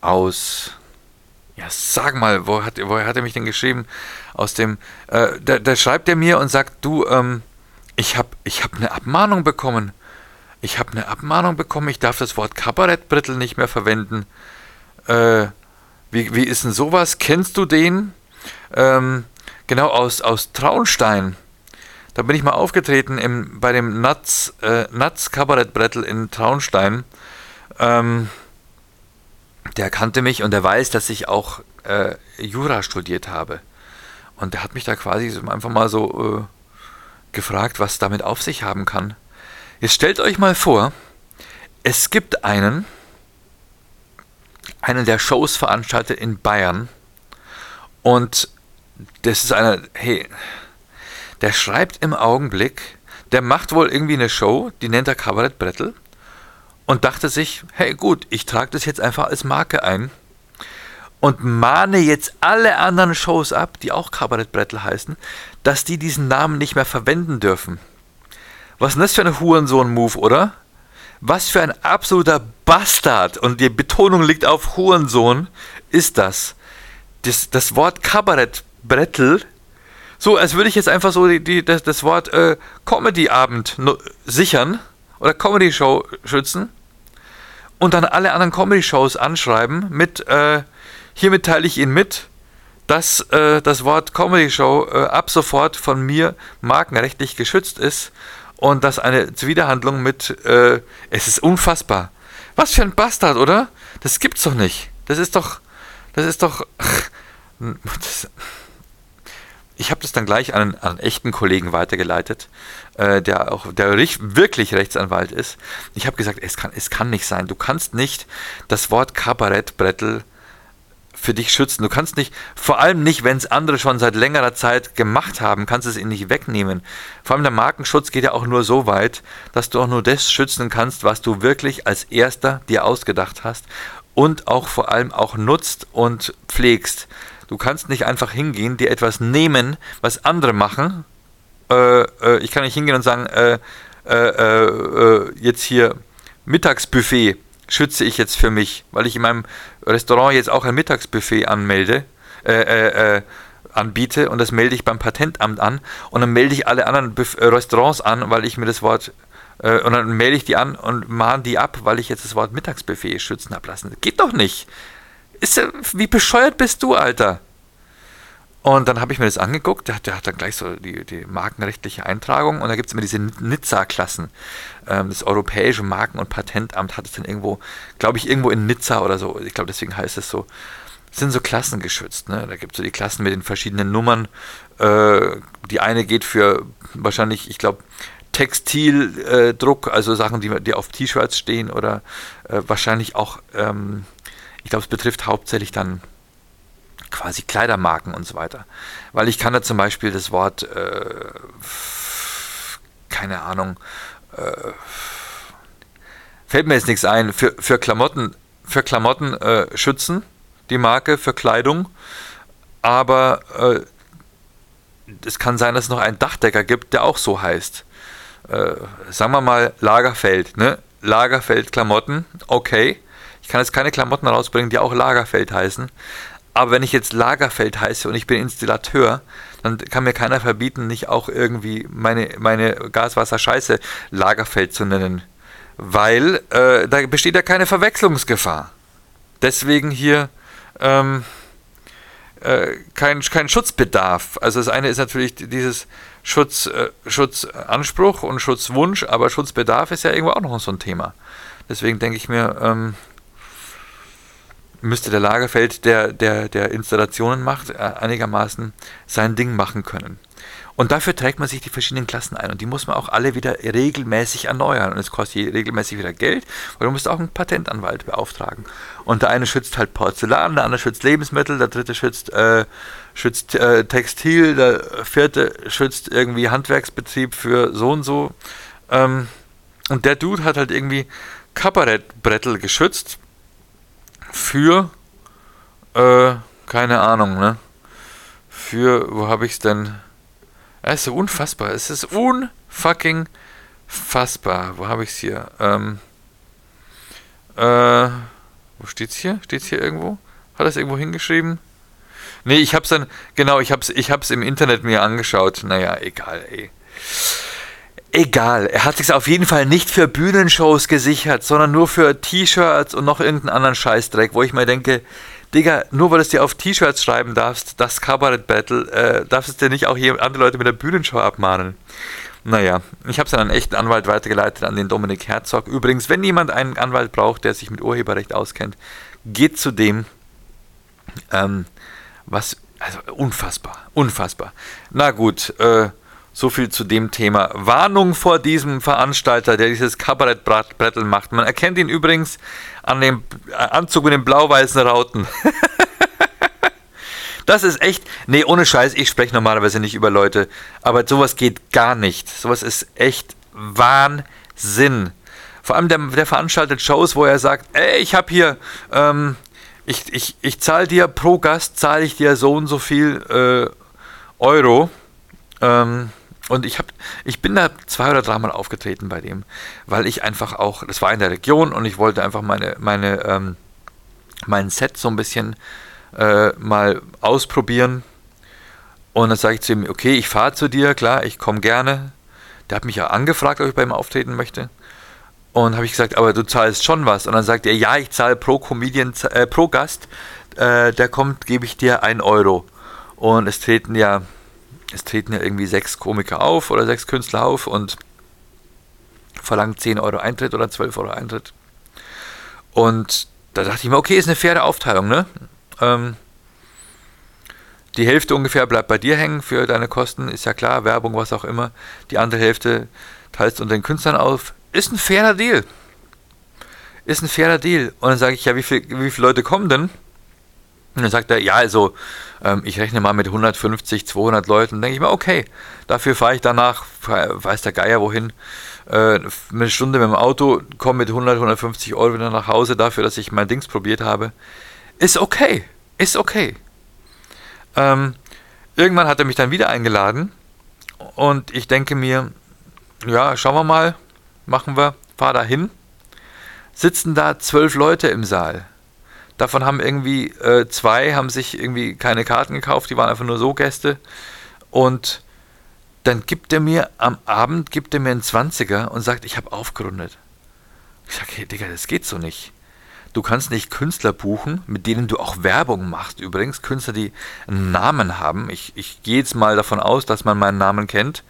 aus, ja, sag mal, wo hat, wo hat er mich denn geschrieben? Aus dem, äh, da, da schreibt er mir und sagt, du, ähm, ich habe ich hab eine Abmahnung bekommen. Ich habe eine Abmahnung bekommen, ich darf das Wort Kabarettbrittel nicht mehr verwenden. Äh, wie, wie ist denn sowas? Kennst du den? Ähm, genau, aus, aus Traunstein. Da bin ich mal aufgetreten im, bei dem Nuts, äh, Nuts Kabarettbrettel in Traunstein. Ähm, der kannte mich und der weiß, dass ich auch äh, Jura studiert habe. Und der hat mich da quasi einfach mal so äh, gefragt, was damit auf sich haben kann. Jetzt stellt euch mal vor, es gibt einen, einen der Shows veranstaltet in Bayern und das ist einer, hey, der schreibt im Augenblick, der macht wohl irgendwie eine Show, die nennt er Kabarett Brettel und dachte sich, hey gut, ich trage das jetzt einfach als Marke ein und mahne jetzt alle anderen Shows ab, die auch Kabarettbrettel heißen, dass die diesen Namen nicht mehr verwenden dürfen. Was ist denn das für ein Hurensohn-Move, oder? Was für ein absoluter Bastard, und die Betonung liegt auf Hurensohn, ist das. Das, das Wort Kabarettbrettel, so als würde ich jetzt einfach so die, die, das, das Wort äh, Comedy-Abend sichern oder Comedy-Show schützen und dann alle anderen Comedy-Shows anschreiben mit äh, Hiermit teile ich Ihnen mit, dass äh, das Wort Comedy Show äh, ab sofort von mir markenrechtlich geschützt ist und dass eine Zuwiderhandlung mit, äh, es ist unfassbar. Was für ein Bastard, oder? Das gibt's doch nicht. Das ist doch, das ist doch, <laughs> das, ich habe das dann gleich an, an einen echten Kollegen weitergeleitet, äh, der auch der wirklich Rechtsanwalt ist. Ich habe gesagt, es kann, es kann nicht sein. Du kannst nicht das Wort Kabarettbrettel für dich schützen. Du kannst nicht, vor allem nicht, wenn es andere schon seit längerer Zeit gemacht haben, kannst es ihnen nicht wegnehmen. Vor allem der Markenschutz geht ja auch nur so weit, dass du auch nur das schützen kannst, was du wirklich als erster dir ausgedacht hast und auch vor allem auch nutzt und pflegst. Du kannst nicht einfach hingehen, dir etwas nehmen, was andere machen. Äh, äh, ich kann nicht hingehen und sagen, äh, äh, äh, äh jetzt hier Mittagsbuffet schütze ich jetzt für mich, weil ich in meinem Restaurant jetzt auch ein Mittagsbuffet anmelde, anbiete und das melde ich beim Patentamt an und dann melde ich alle anderen Buf Restaurants an, weil ich mir das Wort und dann melde ich die an und mahne die ab, weil ich jetzt das Wort Mittagsbuffet schützen habe lassen. Geht doch nicht. Ist, wie bescheuert bist du, Alter? Und dann habe ich mir das angeguckt, der hat, der hat dann gleich so die, die markenrechtliche Eintragung und da gibt es immer diese Nizza-Klassen. Ähm, das Europäische Marken- und Patentamt hat es dann irgendwo, glaube ich, irgendwo in Nizza oder so, ich glaube deswegen heißt es so, sind so Klassen geschützt. Ne? Da gibt es so die Klassen mit den verschiedenen Nummern. Äh, die eine geht für wahrscheinlich, ich glaube, Textildruck, äh, also Sachen, die, die auf T-Shirts stehen oder äh, wahrscheinlich auch, ähm, ich glaube, es betrifft hauptsächlich dann quasi Kleidermarken und so weiter. Weil ich kann da zum Beispiel das Wort, äh, keine Ahnung, äh, fällt mir jetzt nichts ein, für, für Klamotten, für Klamotten äh, schützen, die Marke, für Kleidung, aber äh, es kann sein, dass es noch einen Dachdecker gibt, der auch so heißt. Äh, sagen wir mal Lagerfeld, ne? Lagerfeld Klamotten, okay. Kann jetzt keine Klamotten rausbringen, die auch Lagerfeld heißen. Aber wenn ich jetzt Lagerfeld heiße und ich bin Installateur, dann kann mir keiner verbieten, nicht auch irgendwie meine, meine Gaswasser-Scheiße Lagerfeld zu nennen. Weil äh, da besteht ja keine Verwechslungsgefahr. Deswegen hier ähm, äh, kein, kein Schutzbedarf. Also das eine ist natürlich dieses Schutz, äh, Schutzanspruch und Schutzwunsch, aber Schutzbedarf ist ja irgendwo auch noch so ein Thema. Deswegen denke ich mir, ähm, müsste der Lagerfeld, der, der, der Installationen macht, äh, einigermaßen sein Ding machen können. Und dafür trägt man sich die verschiedenen Klassen ein. Und die muss man auch alle wieder regelmäßig erneuern. Und es kostet regelmäßig wieder Geld. Und du musst auch einen Patentanwalt beauftragen. Und der eine schützt halt Porzellan, der andere schützt Lebensmittel, der dritte schützt, äh, schützt äh, Textil, der vierte schützt irgendwie Handwerksbetrieb für so und so. Ähm, und der Dude hat halt irgendwie Kabarettbrettel geschützt für, äh, keine Ahnung, ne? Für, wo habe ich es denn? Es ist unfassbar. Es ist unfucking fassbar. Wo habe ich es hier? Ähm, äh, wo steht's hier? Steht's hier irgendwo? Hat er es irgendwo hingeschrieben? Nee, ich hab's dann, genau, ich hab's, ich hab's im Internet mir angeschaut. Naja, egal, ey. Egal, er hat sich auf jeden Fall nicht für Bühnenshows gesichert, sondern nur für T-Shirts und noch irgendeinen anderen Scheißdreck, wo ich mir denke, Digga, nur weil du es dir auf T-Shirts schreiben darfst, das Kabarett Battle, äh, darfst du dir nicht auch hier andere Leute mit der Bühnenshow abmahnen. Naja, ich habe es an einen echten Anwalt weitergeleitet, an den Dominik Herzog. Übrigens, wenn jemand einen Anwalt braucht, der sich mit Urheberrecht auskennt, geht zu dem. Ähm, was, also unfassbar, unfassbar. Na gut, äh, so viel zu dem Thema. Warnung vor diesem Veranstalter, der dieses Kabarettbrettel macht. Man erkennt ihn übrigens an dem Anzug mit den blau-weißen Rauten. <laughs> das ist echt. Nee, ohne Scheiß, ich spreche normalerweise nicht über Leute. Aber sowas geht gar nicht. Sowas ist echt Wahnsinn. Vor allem der, der veranstaltet Shows, wo er sagt, ey, ich habe hier, ähm, ich, ich, ich zahle dir pro Gast, zahle ich dir so und so viel äh, Euro. Ähm, und ich, hab, ich bin da zwei oder dreimal aufgetreten bei dem, weil ich einfach auch, das war in der Region und ich wollte einfach meine, meine, ähm, mein Set so ein bisschen äh, mal ausprobieren. Und dann sage ich zu ihm, okay, ich fahre zu dir, klar, ich komme gerne. Der hat mich ja angefragt, ob ich bei ihm auftreten möchte. Und habe ich gesagt, aber du zahlst schon was. Und dann sagt er, ja, ich zahle pro Comedian, äh, pro Gast, äh, der kommt, gebe ich dir ein Euro. Und es treten ja es treten ja irgendwie sechs Komiker auf oder sechs Künstler auf und verlangt 10 Euro Eintritt oder 12 Euro Eintritt. Und da dachte ich mir, okay, ist eine faire Aufteilung, ne? Ähm, die Hälfte ungefähr bleibt bei dir hängen für deine Kosten, ist ja klar, Werbung, was auch immer. Die andere Hälfte teilst du unter den Künstlern auf. Ist ein fairer Deal. Ist ein fairer Deal. Und dann sage ich, ja, wie, viel, wie viele Leute kommen denn? Und dann sagt er, ja, also ähm, ich rechne mal mit 150, 200 Leuten. Dann denke ich mir, okay, dafür fahre ich danach, weiß der Geier wohin, äh, eine Stunde mit dem Auto, komme mit 100, 150 Euro wieder nach Hause dafür, dass ich mein Dings probiert habe. Ist okay, ist okay. Ähm, irgendwann hat er mich dann wieder eingeladen und ich denke mir, ja, schauen wir mal, machen wir, fahr da hin. Sitzen da zwölf Leute im Saal. Davon haben irgendwie äh, zwei haben sich irgendwie keine Karten gekauft, die waren einfach nur so Gäste. Und dann gibt er mir am Abend gibt er mir einen 20er und sagt, ich habe aufgerundet. Ich sage, hey Digga, das geht so nicht. Du kannst nicht Künstler buchen, mit denen du auch Werbung machst. Übrigens, Künstler, die einen Namen haben. Ich, ich gehe jetzt mal davon aus, dass man meinen Namen kennt.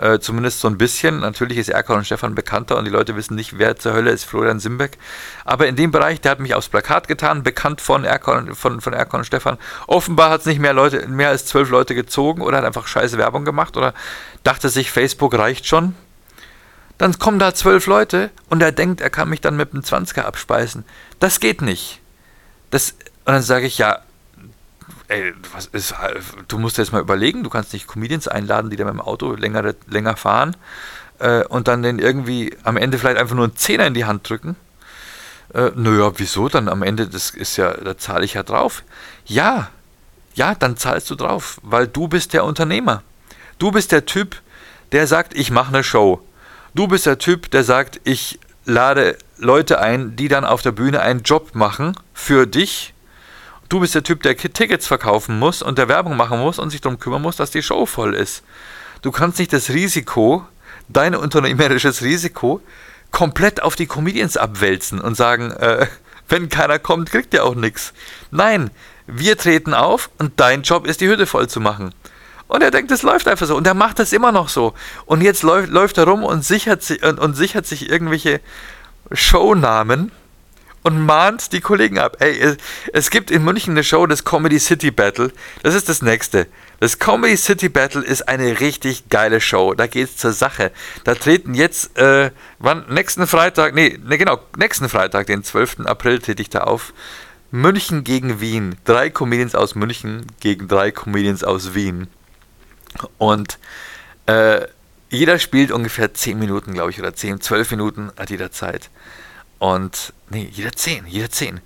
Äh, zumindest so ein bisschen. Natürlich ist Erkan und Stefan bekannter und die Leute wissen nicht, wer zur Hölle ist Florian Simbeck. Aber in dem Bereich, der hat mich aufs Plakat getan, bekannt von Erkan, von, von Erkan und Stefan. Offenbar hat es nicht mehr Leute, mehr als zwölf Leute gezogen oder hat einfach scheiße Werbung gemacht oder dachte sich, Facebook reicht schon. Dann kommen da zwölf Leute und er denkt, er kann mich dann mit einem 20er abspeisen. Das geht nicht. Das, und dann sage ich, ja, ey, was ist, du musst jetzt mal überlegen, du kannst nicht Comedians einladen, die dann mit dem Auto länger, länger fahren äh, und dann den irgendwie am Ende vielleicht einfach nur einen Zehner in die Hand drücken. Äh, naja, wieso dann am Ende, das ist ja, da zahle ich ja drauf. Ja, ja, dann zahlst du drauf, weil du bist der Unternehmer. Du bist der Typ, der sagt, ich mache eine Show. Du bist der Typ, der sagt, ich lade Leute ein, die dann auf der Bühne einen Job machen für dich Du bist der Typ, der Tickets verkaufen muss und der Werbung machen muss und sich darum kümmern muss, dass die Show voll ist. Du kannst nicht das Risiko, dein unternehmerisches Risiko, komplett auf die Comedians abwälzen und sagen, äh, <laughs> wenn keiner kommt, kriegt ihr auch nichts. Nein, wir treten auf und dein Job ist, die Hütte voll zu machen. Und er denkt, das läuft einfach so. Und er macht das immer noch so. Und jetzt läuft, läuft er rum und sichert, sich, und, und sichert sich irgendwelche Shownamen und mahnt die Kollegen ab. Ey, es, es, gibt in München eine Show, das Comedy City Battle. Das ist das nächste. Das Comedy City Battle ist eine richtig geile Show. Da geht's zur Sache. Da treten jetzt, äh, wann? Nächsten Freitag, nee, nee, genau, nächsten Freitag, den 12. April, trete ich da auf. München gegen Wien. Drei Comedians aus München gegen drei Comedians aus Wien. Und äh, jeder spielt ungefähr 10 Minuten, glaube ich, oder 10, 12 Minuten hat jeder Zeit. Und, nee, jeder 10, jeder 10.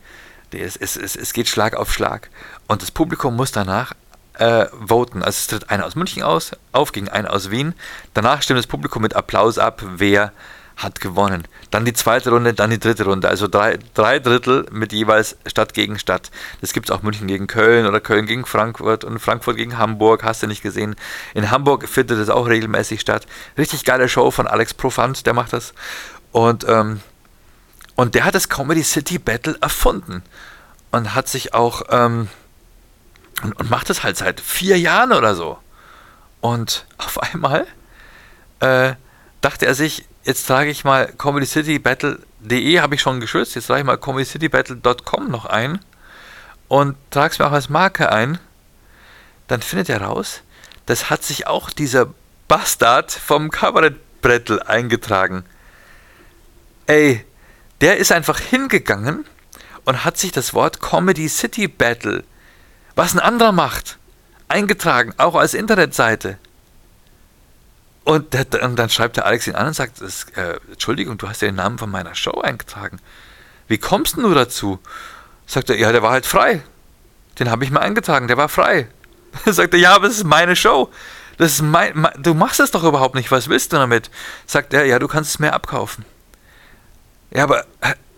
Es, es, es, es geht Schlag auf Schlag. Und das Publikum muss danach äh, voten. Also es tritt einer aus München aus, auf gegen einen aus Wien. Danach stimmt das Publikum mit Applaus ab, wer hat gewonnen. Dann die zweite Runde, dann die dritte Runde. Also drei, drei Drittel mit jeweils Stadt gegen Stadt. Das gibt es auch München gegen Köln oder Köln gegen Frankfurt und Frankfurt gegen Hamburg. Hast du nicht gesehen. In Hamburg findet es auch regelmäßig statt. Richtig geile Show von Alex Profant, der macht das. Und, ähm, und der hat das Comedy City Battle erfunden. Und hat sich auch, ähm, und, und macht es halt seit vier Jahren oder so. Und auf einmal äh, dachte er sich, jetzt trage ich mal comedycitybattle.de, habe ich schon geschützt, jetzt trage ich mal comedycitybattle.com noch ein und trage es mir auch als Marke ein. Dann findet er raus, das hat sich auch dieser Bastard vom Kabarettbrettel eingetragen. Ey, der ist einfach hingegangen und hat sich das Wort Comedy City Battle, was ein anderer macht, eingetragen, auch als Internetseite. Und, der, und, dann schreibt der Alex ihn an und sagt, das, äh, Entschuldigung, du hast ja den Namen von meiner Show eingetragen. Wie kommst du dazu? Sagt er, ja, der war halt frei. Den habe ich mal eingetragen, der war frei. <laughs> sagt er, ja, aber es ist meine Show. Das ist mein, mein, du machst es doch überhaupt nicht, was willst du damit? Sagt er, ja, du kannst es mir abkaufen. Ja, aber,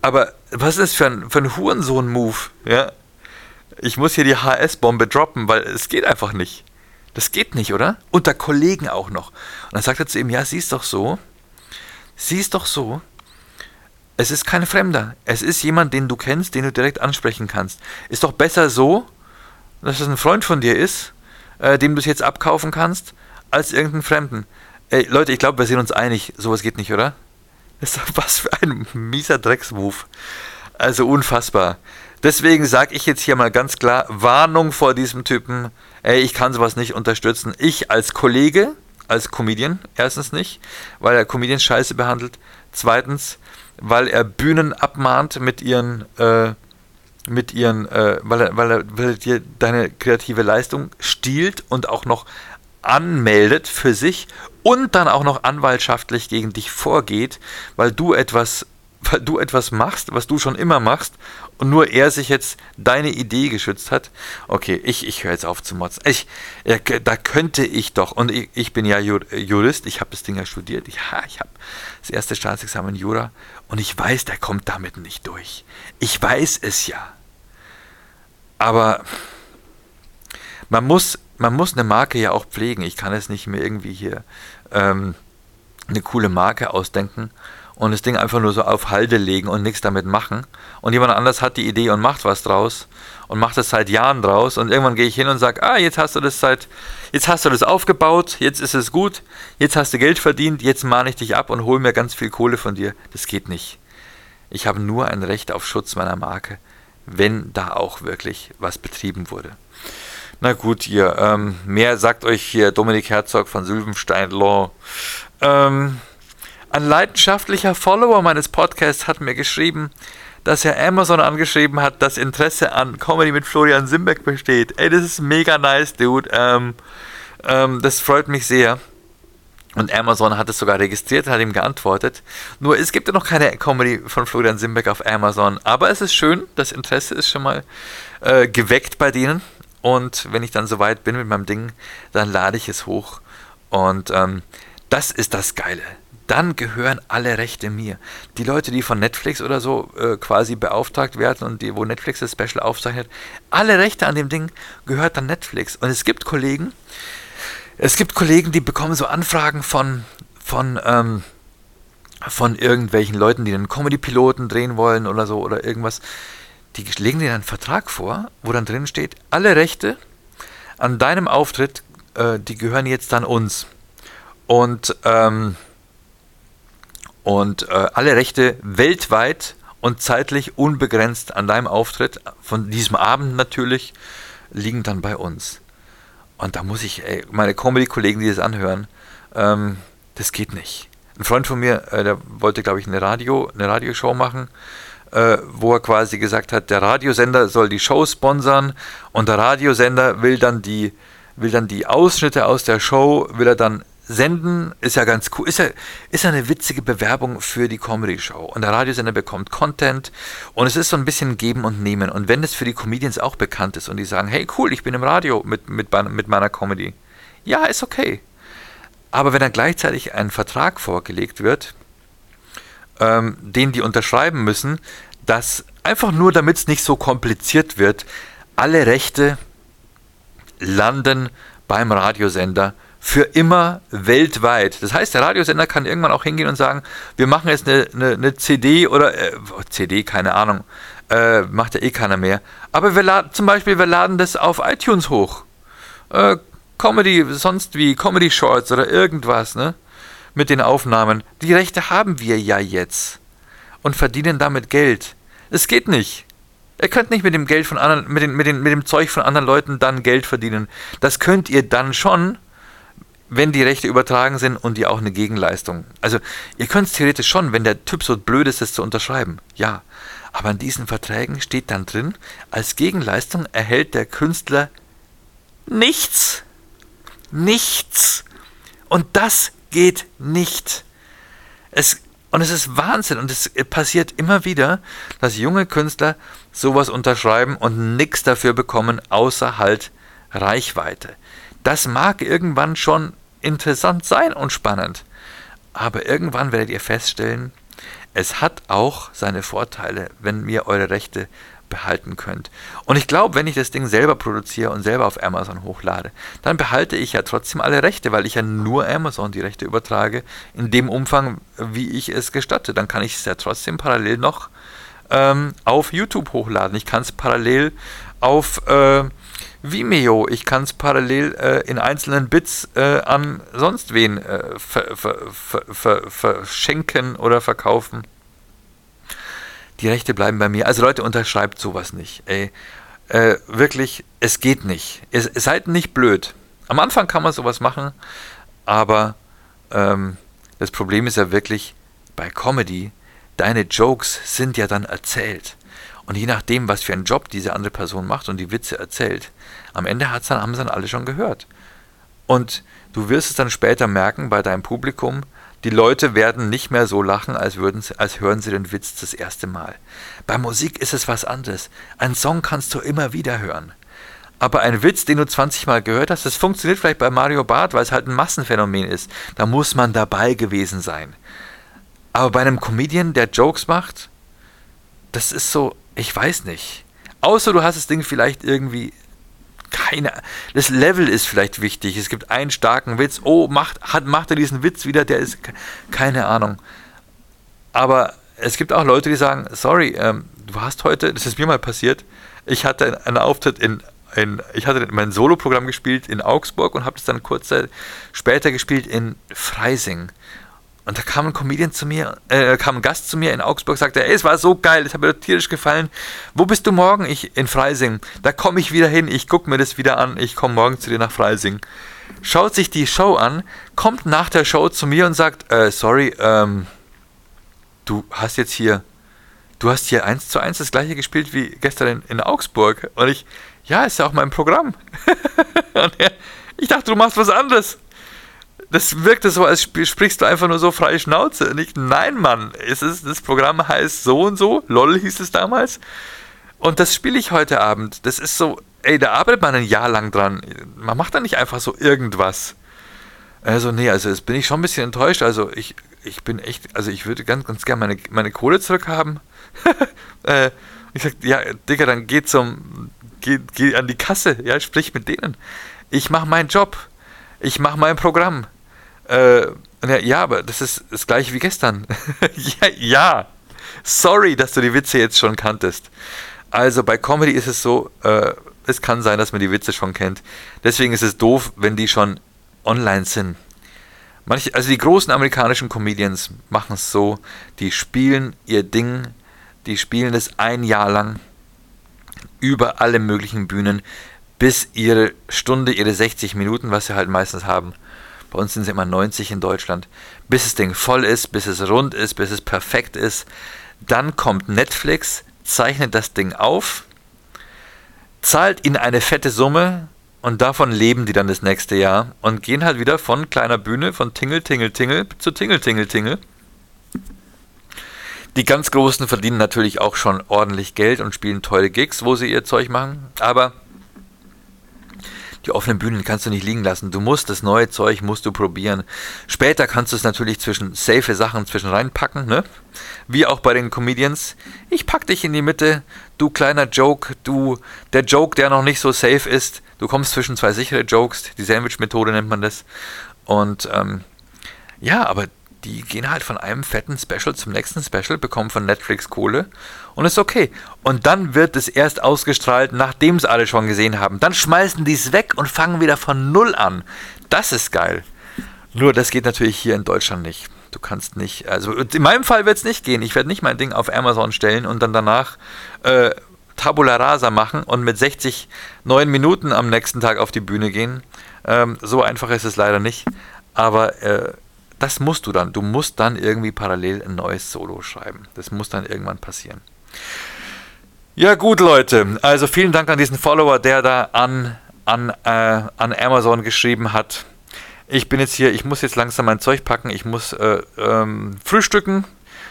aber was ist das für ein, für ein Hurensohn-Move? Ja? Ich muss hier die HS-Bombe droppen, weil es geht einfach nicht. Das geht nicht, oder? Unter Kollegen auch noch. Und dann sagt er zu ihm, ja, siehst doch so, siehst doch so, es ist kein Fremder. Es ist jemand, den du kennst, den du direkt ansprechen kannst. Ist doch besser so, dass es ein Freund von dir ist, äh, dem du es jetzt abkaufen kannst, als irgendeinen Fremden. Ey, Leute, ich glaube, wir sind uns einig, sowas geht nicht, oder? Ist was für ein mieser Drecksmove. Also unfassbar. Deswegen sage ich jetzt hier mal ganz klar, Warnung vor diesem Typen ey, ich kann sowas nicht unterstützen. Ich als Kollege, als Comedian, erstens nicht, weil er Comedians scheiße behandelt. Zweitens, weil er Bühnen abmahnt mit ihren, äh, mit ihren, äh, weil, er, weil, er, weil er dir deine kreative Leistung stiehlt und auch noch anmeldet für sich und dann auch noch anwaltschaftlich gegen dich vorgeht, weil du etwas weil du etwas machst, was du schon immer machst und nur er sich jetzt deine Idee geschützt hat. Okay, ich, ich höre jetzt auf zu motzen. Ich, ja, da könnte ich doch, und ich, ich bin ja Jurist, ich habe das Ding ja studiert, ich, ich habe das erste Staatsexamen Jura und ich weiß, der kommt damit nicht durch. Ich weiß es ja. Aber man muss, man muss eine Marke ja auch pflegen. Ich kann es nicht mehr irgendwie hier ähm, eine coole Marke ausdenken und das Ding einfach nur so auf Halde legen und nichts damit machen. Und jemand anders hat die Idee und macht was draus und macht es seit Jahren draus. Und irgendwann gehe ich hin und sage, ah, jetzt hast du das seit, jetzt hast du das aufgebaut, jetzt ist es gut, jetzt hast du Geld verdient, jetzt mahne ich dich ab und hole mir ganz viel Kohle von dir. Das geht nicht. Ich habe nur ein Recht auf Schutz meiner Marke, wenn da auch wirklich was betrieben wurde. Na gut, ihr, ähm, mehr sagt euch hier Dominik Herzog von Sylvenstein Law. Ähm, ein leidenschaftlicher Follower meines Podcasts hat mir geschrieben, dass er Amazon angeschrieben hat, dass Interesse an Comedy mit Florian Simbeck besteht. Ey, das ist mega nice, Dude. Ähm, ähm, das freut mich sehr. Und Amazon hat es sogar registriert, hat ihm geantwortet. Nur es gibt ja noch keine Comedy von Florian Simbeck auf Amazon. Aber es ist schön, das Interesse ist schon mal äh, geweckt bei denen. Und wenn ich dann soweit bin mit meinem Ding, dann lade ich es hoch. Und ähm, das ist das Geile dann gehören alle Rechte mir. Die Leute, die von Netflix oder so äh, quasi beauftragt werden und die, wo Netflix das Special aufzeichnet, alle Rechte an dem Ding gehört dann Netflix. Und es gibt Kollegen, es gibt Kollegen, die bekommen so Anfragen von, von, ähm, von irgendwelchen Leuten, die einen Comedy-Piloten drehen wollen oder so oder irgendwas. Die legen dir einen Vertrag vor, wo dann drin steht, alle Rechte an deinem Auftritt, äh, die gehören jetzt dann uns. Und ähm, und äh, alle Rechte weltweit und zeitlich unbegrenzt an deinem Auftritt, von diesem Abend natürlich, liegen dann bei uns. Und da muss ich, ey, meine Comedy-Kollegen, die das anhören, ähm, das geht nicht. Ein Freund von mir, äh, der wollte, glaube ich, eine, Radio, eine Radioshow machen, äh, wo er quasi gesagt hat, der Radiosender soll die Show sponsern und der Radiosender will dann die, will dann die Ausschnitte aus der Show, will er dann senden, ist ja ganz cool, ist ja, ist ja eine witzige Bewerbung für die Comedy-Show. Und der Radiosender bekommt Content und es ist so ein bisschen Geben und Nehmen. Und wenn es für die Comedians auch bekannt ist und die sagen, hey cool, ich bin im Radio mit, mit, mit meiner Comedy, ja, ist okay. Aber wenn dann gleichzeitig ein Vertrag vorgelegt wird, ähm, den die unterschreiben müssen, dass einfach nur, damit es nicht so kompliziert wird, alle Rechte landen beim Radiosender für immer weltweit. Das heißt, der Radiosender kann irgendwann auch hingehen und sagen, wir machen jetzt eine, eine, eine CD oder äh, CD, keine Ahnung, äh, macht ja eh keiner mehr. Aber wir laden zum Beispiel, wir laden das auf iTunes hoch. Äh, Comedy, sonst wie Comedy Shorts oder irgendwas, ne? Mit den Aufnahmen. Die Rechte haben wir ja jetzt. Und verdienen damit Geld. Es geht nicht. Ihr könnt nicht mit dem Geld von anderen, mit, den, mit, den, mit dem Zeug von anderen Leuten dann Geld verdienen. Das könnt ihr dann schon, wenn die Rechte übertragen sind und ihr auch eine Gegenleistung. Also ihr könnt es theoretisch schon, wenn der Typ so blöd ist, es zu unterschreiben. Ja. Aber in diesen Verträgen steht dann drin, als Gegenleistung erhält der Künstler nichts. Nichts. Und das geht nicht. Es, und es ist Wahnsinn und es passiert immer wieder, dass junge Künstler sowas unterschreiben und nichts dafür bekommen, außer halt Reichweite. Das mag irgendwann schon interessant sein und spannend, aber irgendwann werdet ihr feststellen, es hat auch seine Vorteile, wenn ihr eure Rechte behalten könnt. Und ich glaube, wenn ich das Ding selber produziere und selber auf Amazon hochlade, dann behalte ich ja trotzdem alle Rechte, weil ich ja nur Amazon die Rechte übertrage, in dem Umfang, wie ich es gestatte. Dann kann ich es ja trotzdem parallel noch ähm, auf YouTube hochladen. Ich kann es parallel auf äh, Vimeo, ich kann es parallel äh, in einzelnen Bits äh, an sonst wen äh, ver, ver, ver, verschenken oder verkaufen die Rechte bleiben bei mir. Also Leute, unterschreibt sowas nicht. Ey, äh, wirklich, es geht nicht. Ihr, seid nicht blöd. Am Anfang kann man sowas machen, aber ähm, das Problem ist ja wirklich, bei Comedy, deine Jokes sind ja dann erzählt. Und je nachdem, was für einen Job diese andere Person macht und die Witze erzählt, am Ende hat's dann, haben sie dann alle schon gehört. Und du wirst es dann später merken bei deinem Publikum, die Leute werden nicht mehr so lachen, als, würden als hören sie den Witz das erste Mal. Bei Musik ist es was anderes. Ein Song kannst du immer wieder hören. Aber ein Witz, den du 20 Mal gehört hast, das funktioniert vielleicht bei Mario Barth, weil es halt ein Massenphänomen ist. Da muss man dabei gewesen sein. Aber bei einem Comedian, der Jokes macht, das ist so, ich weiß nicht. Außer du hast das Ding vielleicht irgendwie keine. Das Level ist vielleicht wichtig. Es gibt einen starken Witz. Oh, macht, hat, macht er diesen Witz wieder? Der ist. Keine Ahnung. Aber es gibt auch Leute, die sagen: Sorry, ähm, du hast heute, das ist mir mal passiert, ich hatte einen Auftritt in. in ich hatte mein Soloprogramm gespielt in Augsburg und habe es dann kurz später gespielt in Freising. Und da kam ein Comedian zu mir, äh, kam ein Gast zu mir in Augsburg, sagte, ey, es war so geil, es hat mir tierisch gefallen. Wo bist du morgen? Ich in Freising. Da komme ich wieder hin, ich gucke mir das wieder an, ich komme morgen zu dir nach Freising. Schaut sich die Show an, kommt nach der Show zu mir und sagt, äh, sorry, ähm, du hast jetzt hier, du hast hier eins zu eins das gleiche gespielt wie gestern in, in Augsburg. Und ich, ja, ist ja auch mein Programm. <laughs> und er, ich dachte, du machst was anderes das wirkte so, als sprichst du einfach nur so freie Schnauze. Nicht, nein, Mann, es ist, das Programm heißt so und so, LOL hieß es damals. Und das spiele ich heute Abend. Das ist so, ey, da arbeitet man ein Jahr lang dran. Man macht da nicht einfach so irgendwas. Also, nee, also jetzt bin ich schon ein bisschen enttäuscht. Also, ich, ich bin echt, also ich würde ganz, ganz gerne meine, meine Kohle zurückhaben. <laughs> äh, ich sag, ja, Digga, dann geh zum, geh, geh an die Kasse, ja, sprich mit denen. Ich mache meinen Job. Ich mache mein Programm. Äh, ja, aber das ist das gleiche wie gestern. <laughs> ja, ja, sorry, dass du die Witze jetzt schon kanntest. Also bei Comedy ist es so, äh, es kann sein, dass man die Witze schon kennt. Deswegen ist es doof, wenn die schon online sind. Manche, also die großen amerikanischen Comedians machen es so, die spielen ihr Ding Die spielen das ein Jahr lang über alle möglichen Bühnen, bis ihre Stunde, ihre 60 Minuten, was sie halt meistens haben. Bei uns sind es immer 90 in Deutschland. Bis das Ding voll ist, bis es rund ist, bis es perfekt ist. Dann kommt Netflix, zeichnet das Ding auf, zahlt ihnen eine fette Summe und davon leben die dann das nächste Jahr und gehen halt wieder von kleiner Bühne, von Tingle, Tingle, Tingle zu Tingle, Tingle, Tingle. Die ganz Großen verdienen natürlich auch schon ordentlich Geld und spielen tolle Gigs, wo sie ihr Zeug machen, aber die offenen Bühnen kannst du nicht liegen lassen. Du musst das neue Zeug musst du probieren. Später kannst du es natürlich zwischen safe Sachen zwischen reinpacken, ne? Wie auch bei den Comedians. Ich pack dich in die Mitte, du kleiner Joke, du der Joke, der noch nicht so safe ist. Du kommst zwischen zwei sichere Jokes. Die Sandwich-Methode nennt man das. Und ähm, ja, aber die gehen halt von einem fetten Special zum nächsten Special, bekommen von Netflix Kohle und ist okay. Und dann wird es erst ausgestrahlt, nachdem es alle schon gesehen haben. Dann schmeißen die es weg und fangen wieder von Null an. Das ist geil. Nur das geht natürlich hier in Deutschland nicht. Du kannst nicht, also in meinem Fall wird es nicht gehen. Ich werde nicht mein Ding auf Amazon stellen und dann danach äh, Tabula Rasa machen und mit 60 neun Minuten am nächsten Tag auf die Bühne gehen. Ähm, so einfach ist es leider nicht. Aber äh, das musst du dann. Du musst dann irgendwie parallel ein neues Solo schreiben. Das muss dann irgendwann passieren. Ja gut, Leute. Also vielen Dank an diesen Follower, der da an, an, äh, an Amazon geschrieben hat. Ich bin jetzt hier, ich muss jetzt langsam mein Zeug packen. Ich muss äh, ähm, frühstücken.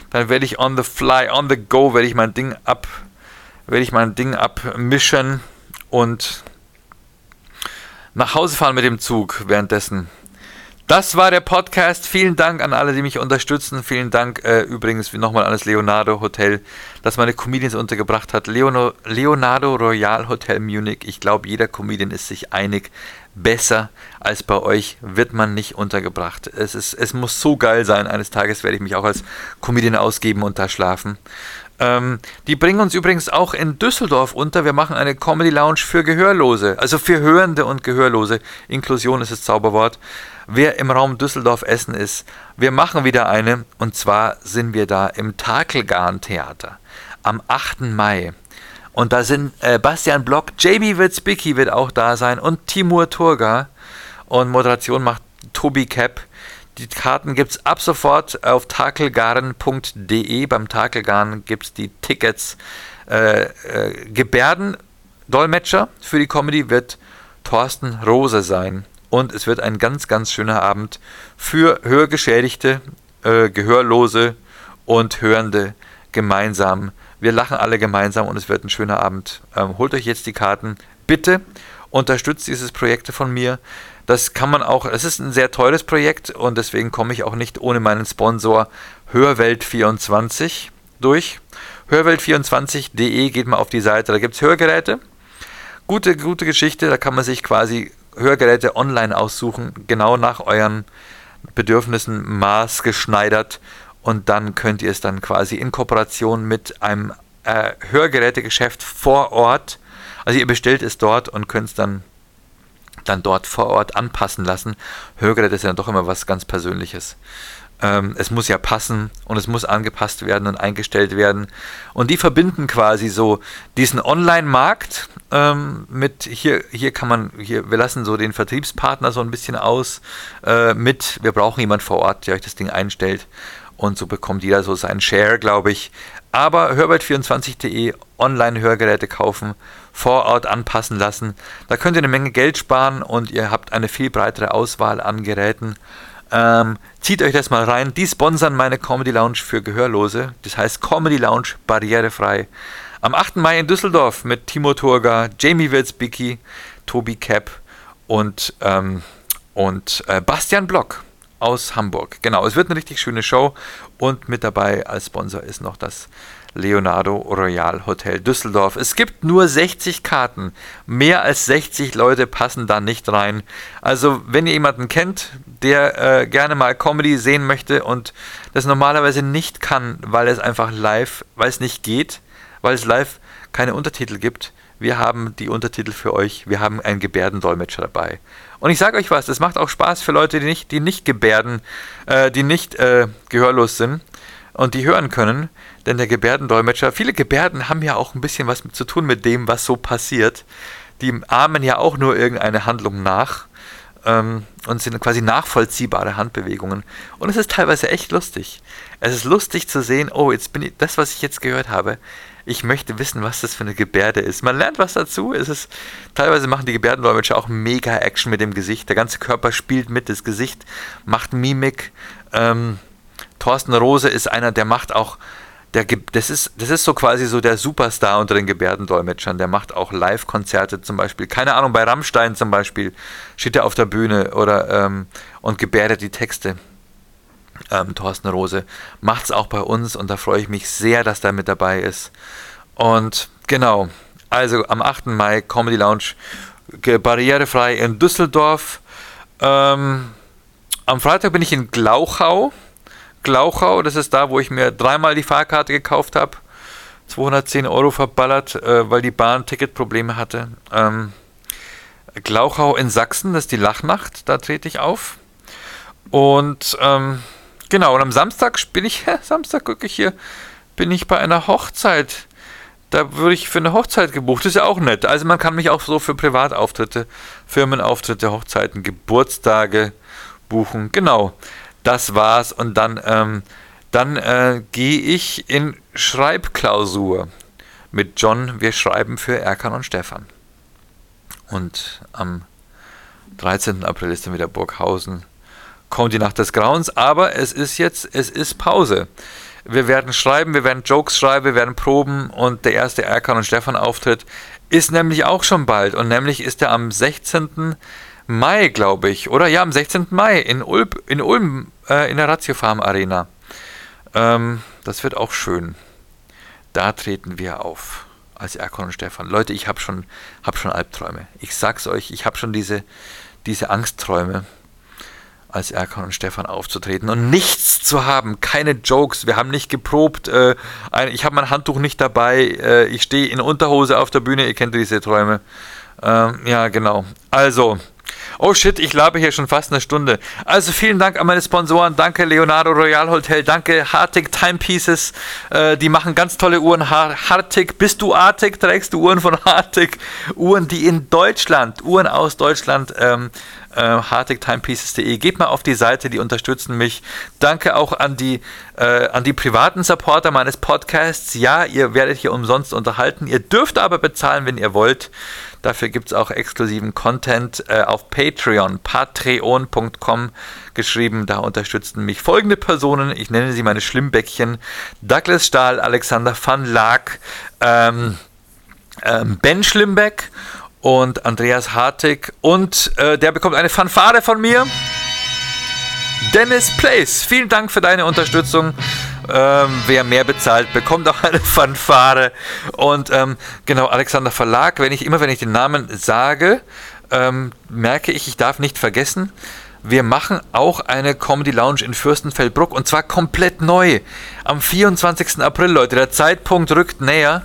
Dann werde ich on the fly, on the go, werde ich mein Ding ab, werde ich mein Ding abmischen und nach Hause fahren mit dem Zug währenddessen. Das war der Podcast. Vielen Dank an alle, die mich unterstützen. Vielen Dank äh, übrigens nochmal an das Leonardo Hotel, das meine Comedians untergebracht hat. Leono, Leonardo Royal Hotel Munich. Ich glaube, jeder Comedian ist sich einig. Besser als bei euch wird man nicht untergebracht. Es, ist, es muss so geil sein. Eines Tages werde ich mich auch als Comedian ausgeben und da schlafen. Ähm, die bringen uns übrigens auch in Düsseldorf unter. Wir machen eine Comedy Lounge für Gehörlose, also für Hörende und Gehörlose. Inklusion ist das Zauberwort. Wer im Raum Düsseldorf Essen ist, wir machen wieder eine und zwar sind wir da im Takelgarn Theater am 8. Mai. Und da sind äh, Bastian Block, JB Witzbicki wird auch da sein und Timur Turga. Und Moderation macht Tobi Kepp. Die Karten gibt es ab sofort auf takelgarn.de. Beim Takelgarn gibt es die Tickets. Äh, äh, Gebärdendolmetscher für die Comedy wird Thorsten Rose sein. Und es wird ein ganz, ganz schöner Abend für Hörgeschädigte, äh, Gehörlose und Hörende gemeinsam. Wir lachen alle gemeinsam und es wird ein schöner Abend. Ähm, holt euch jetzt die Karten. Bitte unterstützt dieses Projekt von mir. Das kann man auch, es ist ein sehr teures Projekt und deswegen komme ich auch nicht ohne meinen Sponsor Hörwelt24 durch. Hörwelt24.de geht mal auf die Seite, da gibt es Hörgeräte. Gute, gute Geschichte, da kann man sich quasi Hörgeräte online aussuchen, genau nach euren Bedürfnissen maßgeschneidert und dann könnt ihr es dann quasi in Kooperation mit einem äh, Hörgerätegeschäft vor Ort, also ihr bestellt es dort und könnt es dann dann dort vor Ort anpassen lassen. Hörgeräte ist ja doch immer was ganz Persönliches. Ähm, es muss ja passen und es muss angepasst werden und eingestellt werden. Und die verbinden quasi so diesen Online-Markt ähm, mit hier, hier kann man, hier, wir lassen so den Vertriebspartner so ein bisschen aus äh, mit, wir brauchen jemand vor Ort, der euch das Ding einstellt. Und so bekommt jeder so seinen Share, glaube ich. Aber hörwelt24.de Online-Hörgeräte kaufen vor Ort anpassen lassen. Da könnt ihr eine Menge Geld sparen und ihr habt eine viel breitere Auswahl an Geräten. Ähm, zieht euch das mal rein. Die sponsern meine Comedy Lounge für Gehörlose. Das heißt Comedy Lounge barrierefrei. Am 8. Mai in Düsseldorf mit Timo Turga, Jamie Witzbicki, Tobi Kepp und, ähm, und äh, Bastian Block aus Hamburg. Genau, es wird eine richtig schöne Show und mit dabei als Sponsor ist noch das Leonardo Royal Hotel Düsseldorf. Es gibt nur 60 Karten. Mehr als 60 Leute passen da nicht rein. Also, wenn ihr jemanden kennt, der äh, gerne mal Comedy sehen möchte und das normalerweise nicht kann, weil es einfach live, weil es nicht geht, weil es live keine Untertitel gibt, wir haben die Untertitel für euch. Wir haben einen Gebärdendolmetscher dabei. Und ich sage euch was, das macht auch Spaß für Leute, die nicht, die nicht gebärden, äh, die nicht äh, gehörlos sind und die hören können, denn der Gebärdendolmetscher, viele Gebärden haben ja auch ein bisschen was zu tun mit dem, was so passiert. Die ahmen ja auch nur irgendeine Handlung nach ähm, und sind quasi nachvollziehbare Handbewegungen. Und es ist teilweise echt lustig. Es ist lustig zu sehen, oh, jetzt bin ich, das, was ich jetzt gehört habe, ich möchte wissen, was das für eine Gebärde ist. Man lernt was dazu. Es ist, teilweise machen die Gebärdendolmetscher auch mega Action mit dem Gesicht. Der ganze Körper spielt mit, das Gesicht macht Mimik. Ähm, Thorsten Rose ist einer, der macht auch, der, das, ist, das ist so quasi so der Superstar unter den Gebärdendolmetschern. Der macht auch Live-Konzerte zum Beispiel. Keine Ahnung, bei Rammstein zum Beispiel steht er auf der Bühne oder ähm, und gebärdet die Texte ähm, Thorsten Rose, macht es auch bei uns und da freue ich mich sehr, dass er mit dabei ist. Und genau, also am 8. Mai Comedy Lounge barrierefrei in Düsseldorf. Ähm, am Freitag bin ich in Glauchau. Glauchau, das ist da, wo ich mir dreimal die Fahrkarte gekauft habe. 210 Euro verballert, äh, weil die Bahn Ticketprobleme hatte. Ähm, Glauchau in Sachsen, das ist die Lachnacht, da trete ich auf. Und ähm, Genau, und am Samstag bin ich, <laughs> Samstag gucke ich hier, bin ich bei einer Hochzeit. Da würde ich für eine Hochzeit gebucht. Das ist ja auch nett. Also man kann mich auch so für Privatauftritte, Firmenauftritte, Hochzeiten, Geburtstage buchen. Genau, das war's. Und dann, ähm, dann äh, gehe ich in Schreibklausur mit John. Wir schreiben für Erkan und Stefan. Und am 13. April ist dann wieder Burghausen kommt die Nacht des Grauens, aber es ist jetzt, es ist Pause. Wir werden schreiben, wir werden Jokes schreiben, wir werden proben und der erste Erkan und Stefan Auftritt ist nämlich auch schon bald und nämlich ist er am 16. Mai, glaube ich, oder? Ja, am 16. Mai in, Ulb, in Ulm äh, in der Ratio Farm Arena. Ähm, das wird auch schön. Da treten wir auf als Erkan und Stefan. Leute, ich habe schon, hab schon Albträume. Ich sag's euch, ich habe schon diese, diese Angstträume als Erkan und Stefan aufzutreten und nichts zu haben, keine Jokes, wir haben nicht geprobt, äh, ich habe mein Handtuch nicht dabei, äh, ich stehe in Unterhose auf der Bühne, ihr kennt diese Träume. Ähm, ja, genau. Also, Oh shit, ich labe hier schon fast eine Stunde. Also vielen Dank an meine Sponsoren. Danke Leonardo Royal Hotel. Danke Hartig Timepieces. Äh, die machen ganz tolle Uhren. Hartig, bist du Artig? Trägst du Uhren von Hartig? Uhren, die in Deutschland, Uhren aus Deutschland ähm, äh, hartigtimepieces.de. Geht mal auf die Seite, die unterstützen mich. Danke auch an die, äh, an die privaten Supporter meines Podcasts. Ja, ihr werdet hier umsonst unterhalten. Ihr dürft aber bezahlen, wenn ihr wollt. Dafür gibt es auch exklusiven Content äh, auf Patreon, patreon.com geschrieben. Da unterstützen mich folgende Personen. Ich nenne sie meine Schlimmbäckchen. Douglas Stahl, Alexander van Laak, ähm, ähm, Ben Schlimbeck und Andreas Hartig. Und äh, der bekommt eine Fanfare von mir. Dennis Place, vielen Dank für deine Unterstützung. Ähm, wer mehr bezahlt, bekommt auch eine <laughs> Fanfare. Und ähm, genau, Alexander Verlag, wenn ich immer, wenn ich den Namen sage, ähm, merke ich, ich darf nicht vergessen, wir machen auch eine Comedy Lounge in Fürstenfeldbruck und zwar komplett neu. Am 24. April, Leute, der Zeitpunkt rückt näher.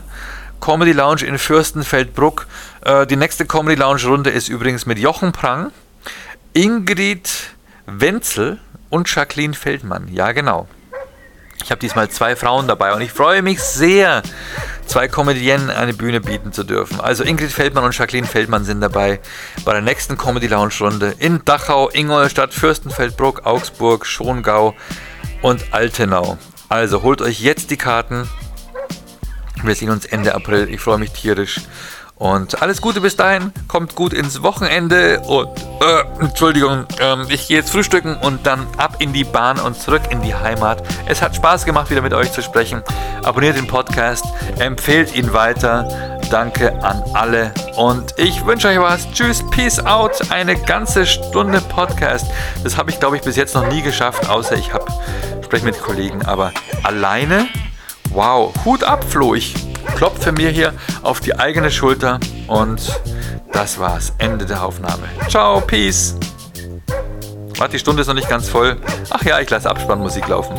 Comedy Lounge in Fürstenfeldbruck. Äh, die nächste Comedy Lounge Runde ist übrigens mit Jochen Prang, Ingrid Wenzel und Jacqueline Feldmann. Ja, genau. Ich habe diesmal zwei Frauen dabei und ich freue mich sehr, zwei Comedienne eine Bühne bieten zu dürfen. Also Ingrid Feldmann und Jacqueline Feldmann sind dabei bei der nächsten Comedy Lounge Runde in Dachau, Ingolstadt, Fürstenfeldbruck, Augsburg, Schongau und Altenau. Also holt euch jetzt die Karten. Wir sehen uns Ende April. Ich freue mich tierisch. Und alles Gute bis dahin, kommt gut ins Wochenende und äh, Entschuldigung, ähm, ich gehe jetzt frühstücken und dann ab in die Bahn und zurück in die Heimat. Es hat Spaß gemacht, wieder mit euch zu sprechen. Abonniert den Podcast, empfehlt ihn weiter. Danke an alle und ich wünsche euch was. Tschüss, peace out. Eine ganze Stunde Podcast. Das habe ich, glaube ich, bis jetzt noch nie geschafft, außer ich habe spreche mit Kollegen. Aber alleine, wow, Hut ab, Flo. Ich klopfe mir hier auf die eigene Schulter und das war's. Ende der Aufnahme. Ciao, Peace. Warte, die Stunde ist noch nicht ganz voll. Ach ja, ich lasse Abspannmusik laufen.